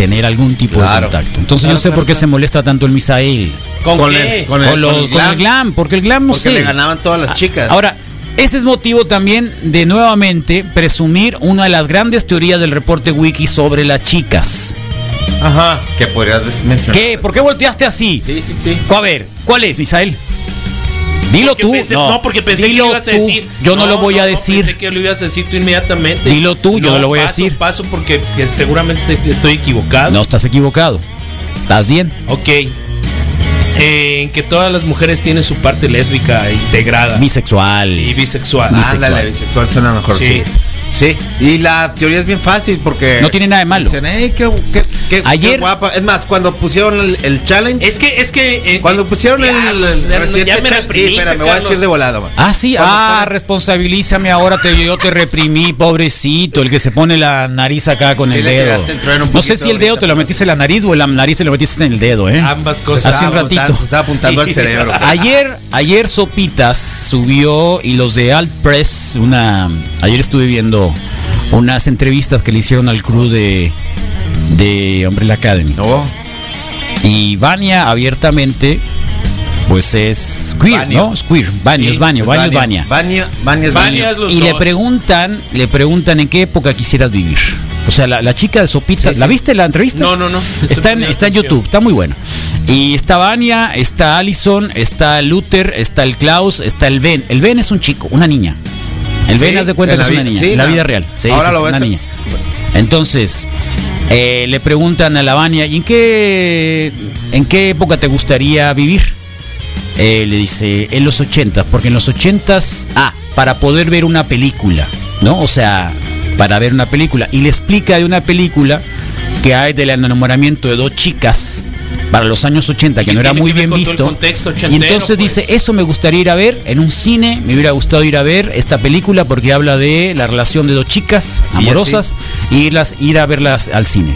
tener algún tipo Claro. de contacto. Entonces Claro, yo no sé claro, por qué claro. se molesta tanto el Misael. ¿Con, Con qué? el- con el- Con, los- con el con el glam. glam, porque el glam no Porque sé. le ganaban todas las chicas. Ahora, ese es motivo también de nuevamente presumir una de las grandes teorías del reporte wiki sobre las chicas. Ajá. que podrías mencionar. ¿Qué? ¿Por qué volteaste así? Sí, sí, sí. A ver, ¿cuál es, Misael? Dilo Porque tú. pensé- no. no, porque pensé Dilo que lo ibas a tú. decir. Yo no, lo voy a no, decir. Pensé que lo ibas a decir tú inmediatamente. Dilo tú, yo no lo voy a decir. Paso porque que seguramente se- estoy equivocado. No estás equivocado. ¿Estás bien? Ok. Eh, en que todas las mujeres tienen su parte lésbica integrada. Bisexual. y bisexual. Bisexual. Ándale, bisexual suena mejor, Sí. sí. Sí, y la teoría es bien fácil porque. No tiene nada de malo. Dicen, "Ey, qué, qué- qué- Ayer- qué guapa. Es más, cuando pusieron el, el challenge. Es que, es que. eh, cuando pusieron el, el ya- reciente ya me challenge- Sí, espera, me voy a decir de volado. man. Ah, sí. Cuando Ah, responsabilízame ahora. Te, yo te reprimí, pobrecito. El que se pone la nariz acá con Sí, el dedo. el No sé si el dedo ahorita, te lo metiste en la nariz o en la nariz te lo metiste en el dedo, ¿eh? Ambas cosas. Hace un ratito. Estaba apuntando Sí. al cerebro. Ayer, ayer Sopitas subió y los de Alt Press, una, ayer estuve viendo unas entrevistas que le hicieron al crew de, de Umbrella Academy. No. Y Vania abiertamente, pues es queer, Banio. ¿no? Es queer, Banio, Sí, es Banio, Banio es Vania. Vania, Vania es Vania Vania. es los Y le preguntan, le preguntan en qué época quisieras vivir. O sea, la, la chica de Sopitas, Sí, ¿la sí. viste la entrevista? No, no, no. Está en, está en YouTube, está muy bueno. Y está Vania, está Allison, está Luther, está el Klaus, está el Ben. El Ben es un chico, una niña. El Sí, Ben haz de cuenta en que es una niña, sí, en la vida real. Sí, ahora sí, lo es ves. una niña. Entonces, eh, le preguntan a la Vania, ¿y en qué, en qué época te gustaría vivir? Eh, le dice, en los 80, porque en los 80s, ah, para poder ver una película, ¿no? O sea, para ver una película. Y le explica de una película que hay del enamoramiento de dos chicas para los años 80, que no era muy bien visto. Y entonces pues. dice, eso me gustaría ir a ver en un cine, me hubiera gustado ir a ver esta película porque habla de la relación de dos chicas amorosas y irlas, ir a verlas al cine.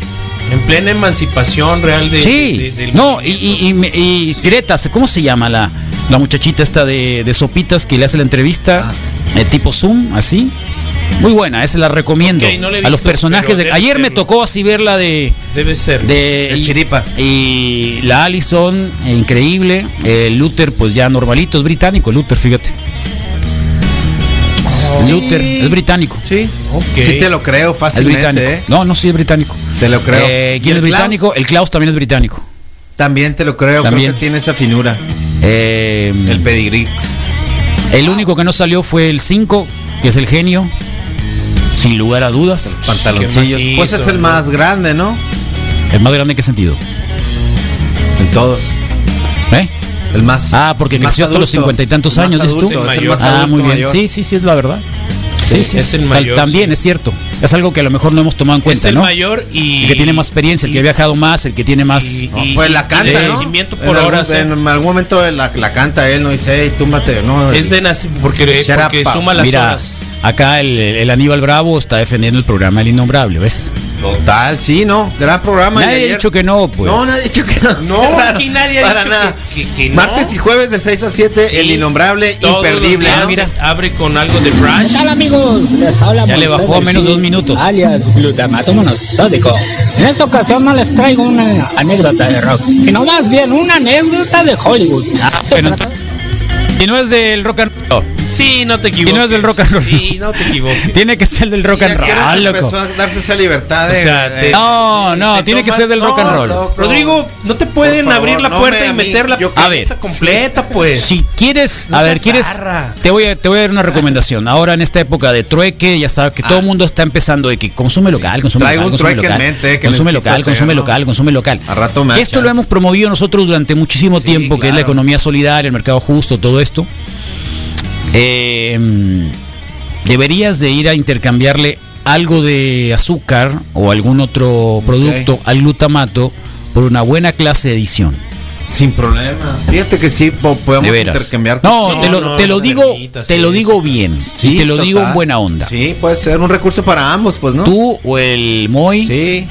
En plena emancipación real de. Sí, de- del no, y, y, Greta, ¿cómo se llama la, la muchachita esta de, de Sopitas que le hace la entrevista? Ah. eh, tipo Zoom, así. Muy buena, esa la recomiendo. No la a los personajes de. Ayer me tocó así ver la de. Debe ser. de El y- Chiripa. Y la Allison, eh, increíble. El Luther, pues ya normalito, es británico, el Luther, fíjate. Sí. Luther, es británico. Sí. Ok. Sí te lo creo fácilmente, británico. ¿eh? No, no, sí es británico. Te lo creo. Eh, ¿Y ¿Quién el es Klaus? británico? El Klaus también es británico. También te lo creo, También. creo que tiene esa finura. Eh, El Pedigrix. el único que no salió fue el 5, que es el genio. Sin lugar a dudas. Pantaloncillos. ¿Qué Pues macizo, es el no? más grande, ¿no? ¿El más grande en qué sentido? En todos. ¿Eh? El más. Ah, porque más creció hasta los cincuenta y tantos años, dices tú. es el más Ah, muy bien. mayor. Sí, sí, sí, es la verdad. Sí, Sí, sí, es el mayor, También sí. es cierto. Es algo que a lo mejor no hemos tomado en Es cuenta, el ¿no? mayor y. El que tiene más experiencia, el que ha viajado más, el que tiene más. y- No, y- pues la y canta, de ¿no? nacimiento En por algún- horas. ¿eh? En algún momento la, la canta él, no dice, hey, túmbate, no. Es de nacimiento. Porque, porque up, suma las Mira, horas. Acá el, el Aníbal Bravo está defendiendo el programa El Innombrable, ¿ves? Total, sí, no. Gran programa. Nadie ha dicho que no, pues. No, nadie ha dicho que no. No, Qué aquí nadie ha Para dicho nada. que- que- que no. Martes y jueves de 6 a 7, Sí. el innombrable, imperdible. días ¿no? mira. Abre con algo de ¿Qué brush. tal amigos? Les habla Ya le bajó a menos dos minutos. Alias glutamato monosódico. En esta ocasión no les traigo una anécdota de rock, sino más bien una anécdota de Hollywood. Bueno, trata- y no es del rock and roll. Sí, no te equivoques. Y no es del rock and roll. Sí, no te equivoques. Tiene que ser del rock and roll, empezó loco. a darse esa libertad de. O sea, de- te- No, no, te tiene que ser del rock and no, roll. Rodrigo, no te pueden favor, abrir la no puerta me- y meter la yo- A ver, cabeza completa, pues. Si quieres, No a ver, quieres, zarra. te voy a te voy a dar una recomendación. Ahora en esta época de trueque, ya está que todo el mundo está empezando de que consume local, consume Traigo local, un consume trueque en local, mente, que consume local, hacer, consume ¿no? local, consume local. A rato me esto lo hemos promovido nosotros durante muchísimo tiempo, que es la economía solidaria, el mercado justo, todo esto. Eh, deberías de ir a intercambiarle algo de azúcar o algún otro producto al glutamato por una buena clase de edición. Sin problema. Fíjate que sí, po- podemos intercambiar. No, No, te lo, no, te lo digo, te lo digo bien. y te lo digo en buena onda. Sí, puede ser un recurso para ambos, pues, ¿no? Tú o el Moy Sí,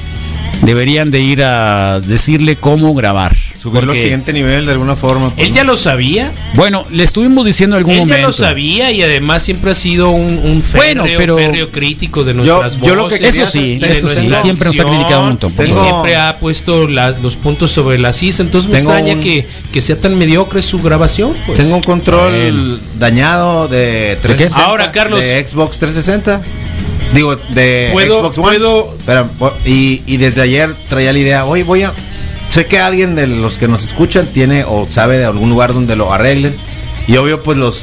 deberían de ir a decirle cómo grabar. Subirlo al siguiente nivel de alguna forma. pues, Él ¿no? ya lo sabía. bueno, le estuvimos diciendo en algún Él ya momento. lo sabía y además siempre ha sido un, un férreo, Bueno, pero- férreo crítico de nuestras yo lo que voces, quería Eso sí, de eso sí, siempre nos ha criticado un montón. y Tengo- siempre ha puesto la- los puntos sobre las is. Entonces me extraña un- que, que sea tan mediocre su grabación. Pues. Tengo un control dañado de 360. Ahora, Carlos. De Xbox 360. Digo, de Puedo- Xbox One. puedo- Espera, po- y, y desde ayer traía la idea, hoy voy a... Sé que alguien de los que nos escuchan tiene o sabe de algún lugar donde lo arreglen. Y obvio, pues los...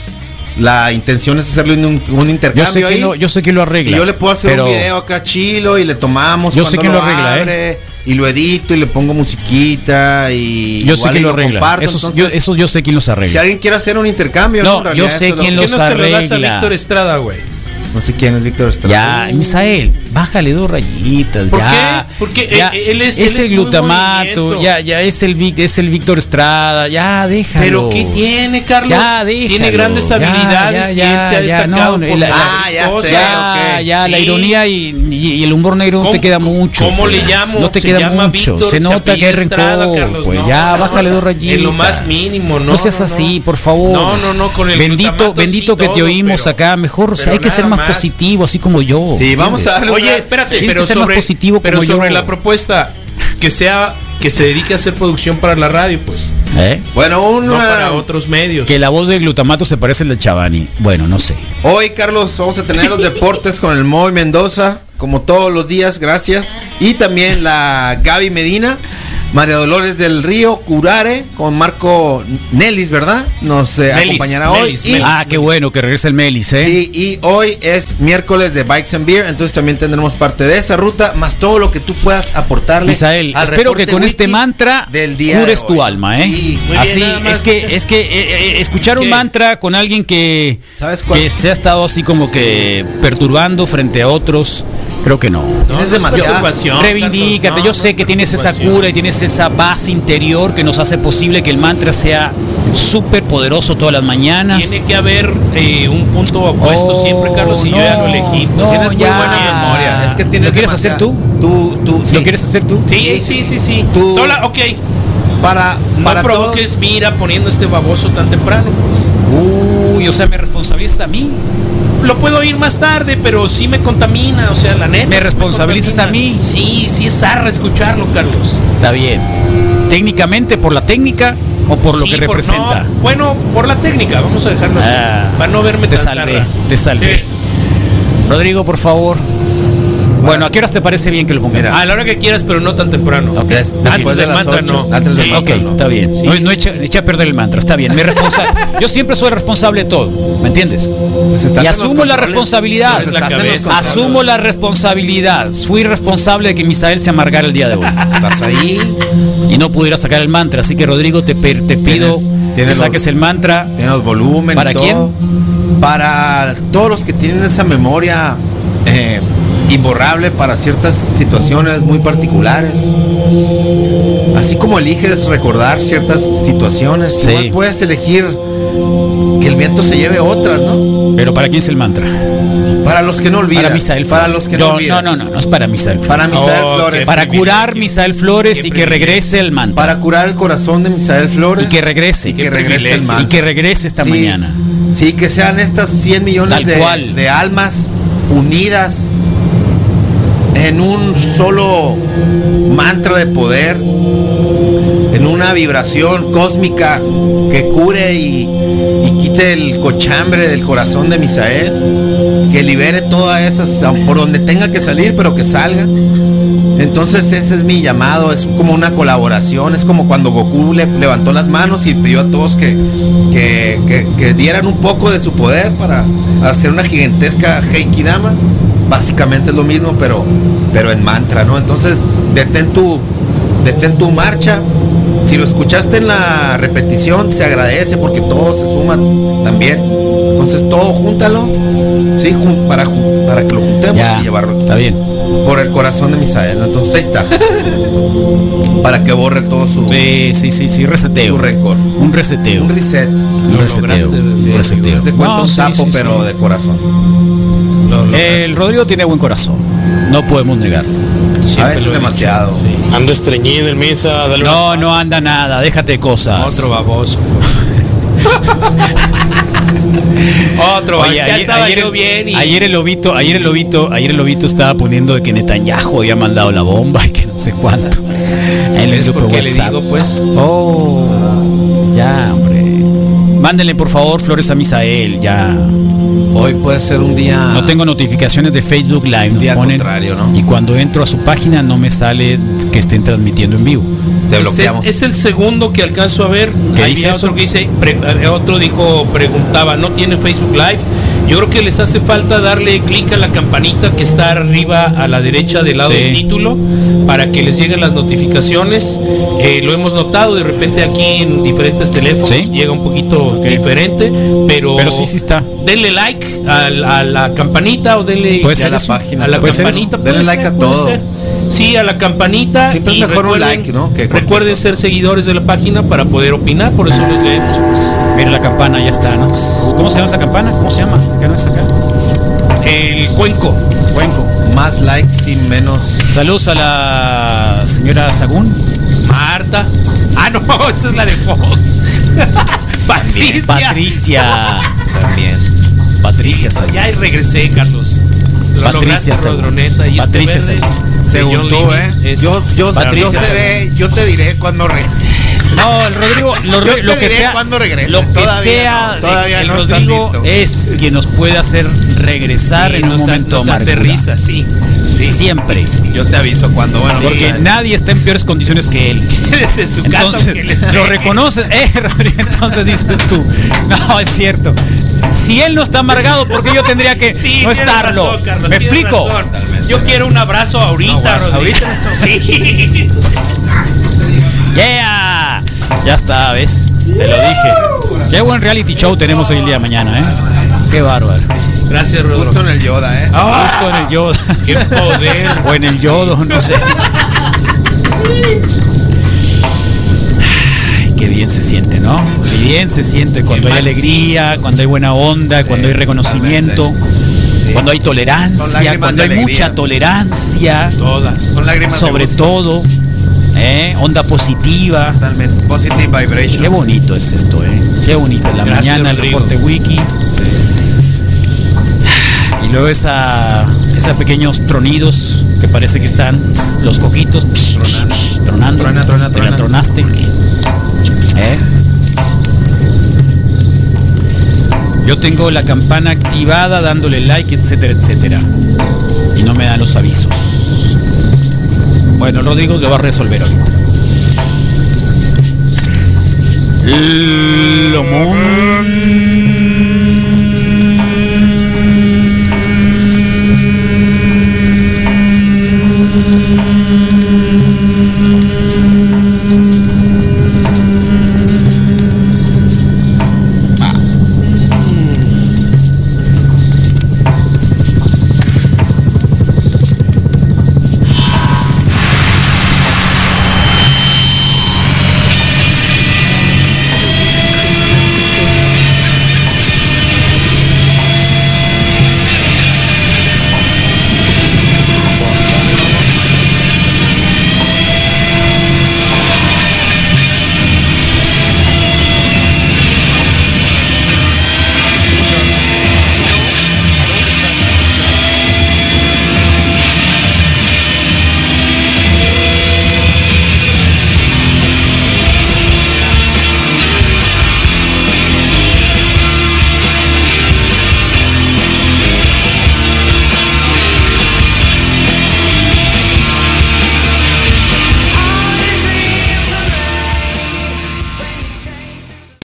La intención es hacerle un, un Yo sé, intercambio que ahí. lo, yo sé que lo y arregla. yo le puedo hacer pero un video acá chilo y le tomamos Yo sé que lo arregla, ¿eh? y lo edito y le pongo musiquita y Yo sé que y lo arregla. comparto, Esos- yo, sé quién los si arregla. alguien quiere hacer un intercambio, No, yo sé quién ¿Por qué los se lo das a arregla. Víctor Estrada, güey? No sé quién es Víctor Estrada. Ya, Misael, bájale dos rayitas, ¿Por ya. qué? Porque ya, él- él es- es él el glutamato, ya, ya es el Vic- es el Víctor Estrada, ya déjalo. Pero ¿qué tiene, Carlos? Ya, déjalo, tiene grandes ya, habilidades ya, y él se ha ya, destacado no, por la- la Ah, ya la ironía y, y- y el humor negro no te ¿Cómo- queda mucho. cómo pues. le llamo? No te Se queda llama mucho. Víctor, se nota que hay rencor. Carlos, Pues no, ya, no, bájale dos rayitas. En lo más mínimo, no. No seas así, por favor. No, no, no, con el Bendito, bendito que te oímos acá. Mejor hay que ser más, más. positivo, así como yo. Sí, vamos a darle Oye, espérate, Tienes pero que ser más sobre, positivo pero como sobre yo. la propuesta que sea que se dedique a hacer producción para la radio, pues, ¿Eh? Bueno, un, no para otros medios. Que la voz del glutamato se parece al de Chavani. Bueno, no sé. Hoy, Carlos, vamos a tener los deportes con el Moy Mendoza, como todos los días, gracias. Y también la Gaby Medina, María Dolores del Río, Curare, con Marco Nelis, ¿verdad? Nos eh, Melis, acompañará Melis, hoy. Y. Ah, qué bueno que regresa el Melis, ¿eh? sí, y hoy es miércoles de Bikes and Beer, entonces también tendremos parte de esa ruta, más todo lo que tú puedas aportarle. Misael, al espero que con este mantra del día cures tu alma, ¿eh? Sí. Muy Así, es que, es que eh, eh, escuchar un mantra con alguien que, ¿Sabes cuál? que se ha estado así como que perturbando frente a otros, creo que no. Tienes no es demasiada- preocupación, Reivindícate, no, yo no sé que tienes esa cura y tienes esa paz interior que nos hace posible que el mantra sea súper poderoso todas las mañanas. Tiene que haber eh, un punto opuesto Oh, siempre, Carlos, y yo ya lo no, elegí. no, pues. Tienes muy ya. buena memoria. Es que tienes ¿Lo quieres hacer tú? Tú, tú, sí. ¿Lo quieres hacer tú? Sí, sí, sí, sí. Tú- Tola, ok, Para, no para todos. provoques mira poniendo este baboso tan temprano, pues. Uy, o sea, me responsabilizas a mí. Lo puedo oír más tarde, pero sí me contamina, o sea, la neta. ¿Me sí responsabilizas a mí? Sí, sí es zarra escucharlo, Carlos. Está bien. Técnicamente, por la técnica o por lo que por- representa. no, bueno, por la técnica, vamos a dejarlo así. Ah, para no verme te tan salvé, zarra. te salvé. Eh, Rodrigo, por favor. Bueno, ¿a qué horas te parece bien que lo ponga? Mira. a la hora que quieras, pero no tan temprano. Antes de del mantra, 8, no. antes del Sí. mantra, Ok, no. está bien. Sí, no, no echa, echa a perder el mantra, está bien. Responsa- Yo siempre soy responsable de todo, ¿me entiendes? Pues y asumo la responsabilidad. Pues los cabeza. Asumo la responsabilidad. Fui responsable de que Misael se amargara el día de hoy. Estás ahí. Y no pudiera sacar el mantra. Así que, Rodrigo, te, te pido Tienes- que tienes saques los- el mantra. Tiene los volúmenes. ¿Para todo. quién? Para todos los que tienen esa memoria eh, imborrable para ciertas situaciones muy particulares. Así como eliges recordar ciertas situaciones, Sí. igual puedes elegir que el viento se lleve otras, ¿no? Pero ¿para quién es el mantra? Para los que no olvidan. Para Misael Flores. Para los que Yo- no olvidan. No, no, no, no es para Misael Flores. Para Misael Oh, Flores. Para curar Misael Flores y que regrese el mantra. Para curar el corazón de Misael Flores. Y que regrese. Y que regrese el mantra. Y que regrese esta Sí, mañana. Sí, que sean estas 100 millones Tal de, cual. de almas unidas en un solo mantra de poder, en una vibración cósmica que cure y, quite el cochambre del corazón de Misael, que libere todas esas, por donde tenga que salir, pero que salga. Entonces ese es mi llamado, es como una colaboración, es como cuando Goku le levantó las manos y pidió a todos que, que, que- que dieran un poco de su poder para hacer una gigantesca Heikidama. Básicamente es lo mismo, pero, pero en mantra, ¿no? Entonces detén tu, detén tu marcha. Si lo escuchaste en la repetición, se agradece porque todo se suma también. Entonces todo júntalo, ¿sí? Para, para que lo juntemos Ya, y llevarlo aquí está bien. por el corazón de Misael. ¿no? Entonces ahí está. Para que borre todo su, Sí, sí, sí, sí, reseteo. su rencor. Un reseteo. Un reset. Un reseteo. lograste, Un sí, reseteo. Cuenta No, un sapo, sí, sí. pero de corazón. El Rodrigo tiene buen corazón. No podemos negarlo. A Siempre veces lo he demasiado. Ando estreñido en misa, dale No, no anda nada. Déjate cosas. Otro baboso. Otro. Oye, ya ayer, estaba ayer yo bien y ayer el lobito, ayer el lobito, ayer el lobito estaba poniendo de que Netanyahu había mandado la bomba y que no sé cuánto. En el ¿Ves grupo por de qué le WhatsApp. digo, pues? Oh, ya, hombre. Mándenle por favor flores a Misael, ya. Hoy puede ser un día. No tengo notificaciones de Facebook Live, nos Día ponen. contrario, ¿no? Y cuando entro a su página no me sale que estén transmitiendo en vivo. Te es, el segundo que alcanzo a ver. ¿Qué dice eso? otro que dice, pre- eh, otro dijo, preguntaba, ¿no tiene Facebook Live? Yo creo que les hace falta darle clic a la campanita que está arriba a la derecha del lado Sí. del título para que les lleguen las notificaciones. Eh, lo hemos notado de repente aquí en diferentes teléfonos, Sí. llega un poquito diferente, pero, Pero sí, sí está. denle like a, la campanita o denle a ser la página. a la ¿Puede ser campanita. Denle like ser, a puede todo. Sí, a la campanita. Siempre es y mejor un recuerden- like, ¿no? Que recuerden ser seguidores de la página para poder opinar, por eso les leemos. Pues. Mira la campana, ya está, ¿no? ¿Cómo se llama esa campana? ¿Cómo se llama? ¿Qué no es acá? El cuenco. Cuenco. Más likes y menos. Saludos a la señora Sagún. Marta. Ah, no, esa es la de Fox. Patricia. Patricia. También. Patricia Sagún. Ya regresé, Carlos. Lo Patricia. Rodroneta. Y Patricia este verde Según tú, ¿eh? es- Yo, yo, Patricia yo, seré- yo te diré cuando re. No, el Rodrigo, lo, Yo te lo que diré sea, cuando regreses. lo que Todavía sea, no, todavía el no Rodrigo listo. es quien nos puede hacer regresar Sí, en un nos- momento nos aterriza, sí. sí. Siempre. Yo te aviso cuando, bueno, Porque porque nadie está en peores condiciones que él. Desde su Entonces, les lo reconoces, eh, Rodrigo, entonces dices tú, no, es cierto. Si él no está amargado, ¿por qué yo tendría que Sí, no estarlo? razón, Carlos, ¿Me explico? razón. Yo quiero un abrazo ahorita, No, bueno, Rodrigo. Sí. Yeah. Ya está, ¿ves? Te lo dije. Qué buen reality show tenemos hoy el día de mañana, ¿eh? Qué bárbaro. Gracias, justo Rodrigo. en el Yoda, ¿eh? Justo en el yodo. Qué poder. O en el yodo, no sé. Qué bien se siente, ¿no? Qué bien se siente cuando hay alegría, cuando hay buena onda, cuando hay reconocimiento, cuando hay tolerancia, cuando hay alegría. mucha tolerancia. Son lágrimas sobre todo, ¿eh? onda positiva. Totalmente. Positive vibration. Qué bonito es esto, ¿eh? Qué bonito. En la Gracias, mañana el reporte wiki. luego esa, esos pequeños tronidos que parece que están los coquitos tronando. Te la tronaste. ¿Eh? Yo tengo la campana activada dándole like, etcétera, etcétera. Y no me dan los avisos. Bueno, Rodrigo lo va a resolver ahorita. Lo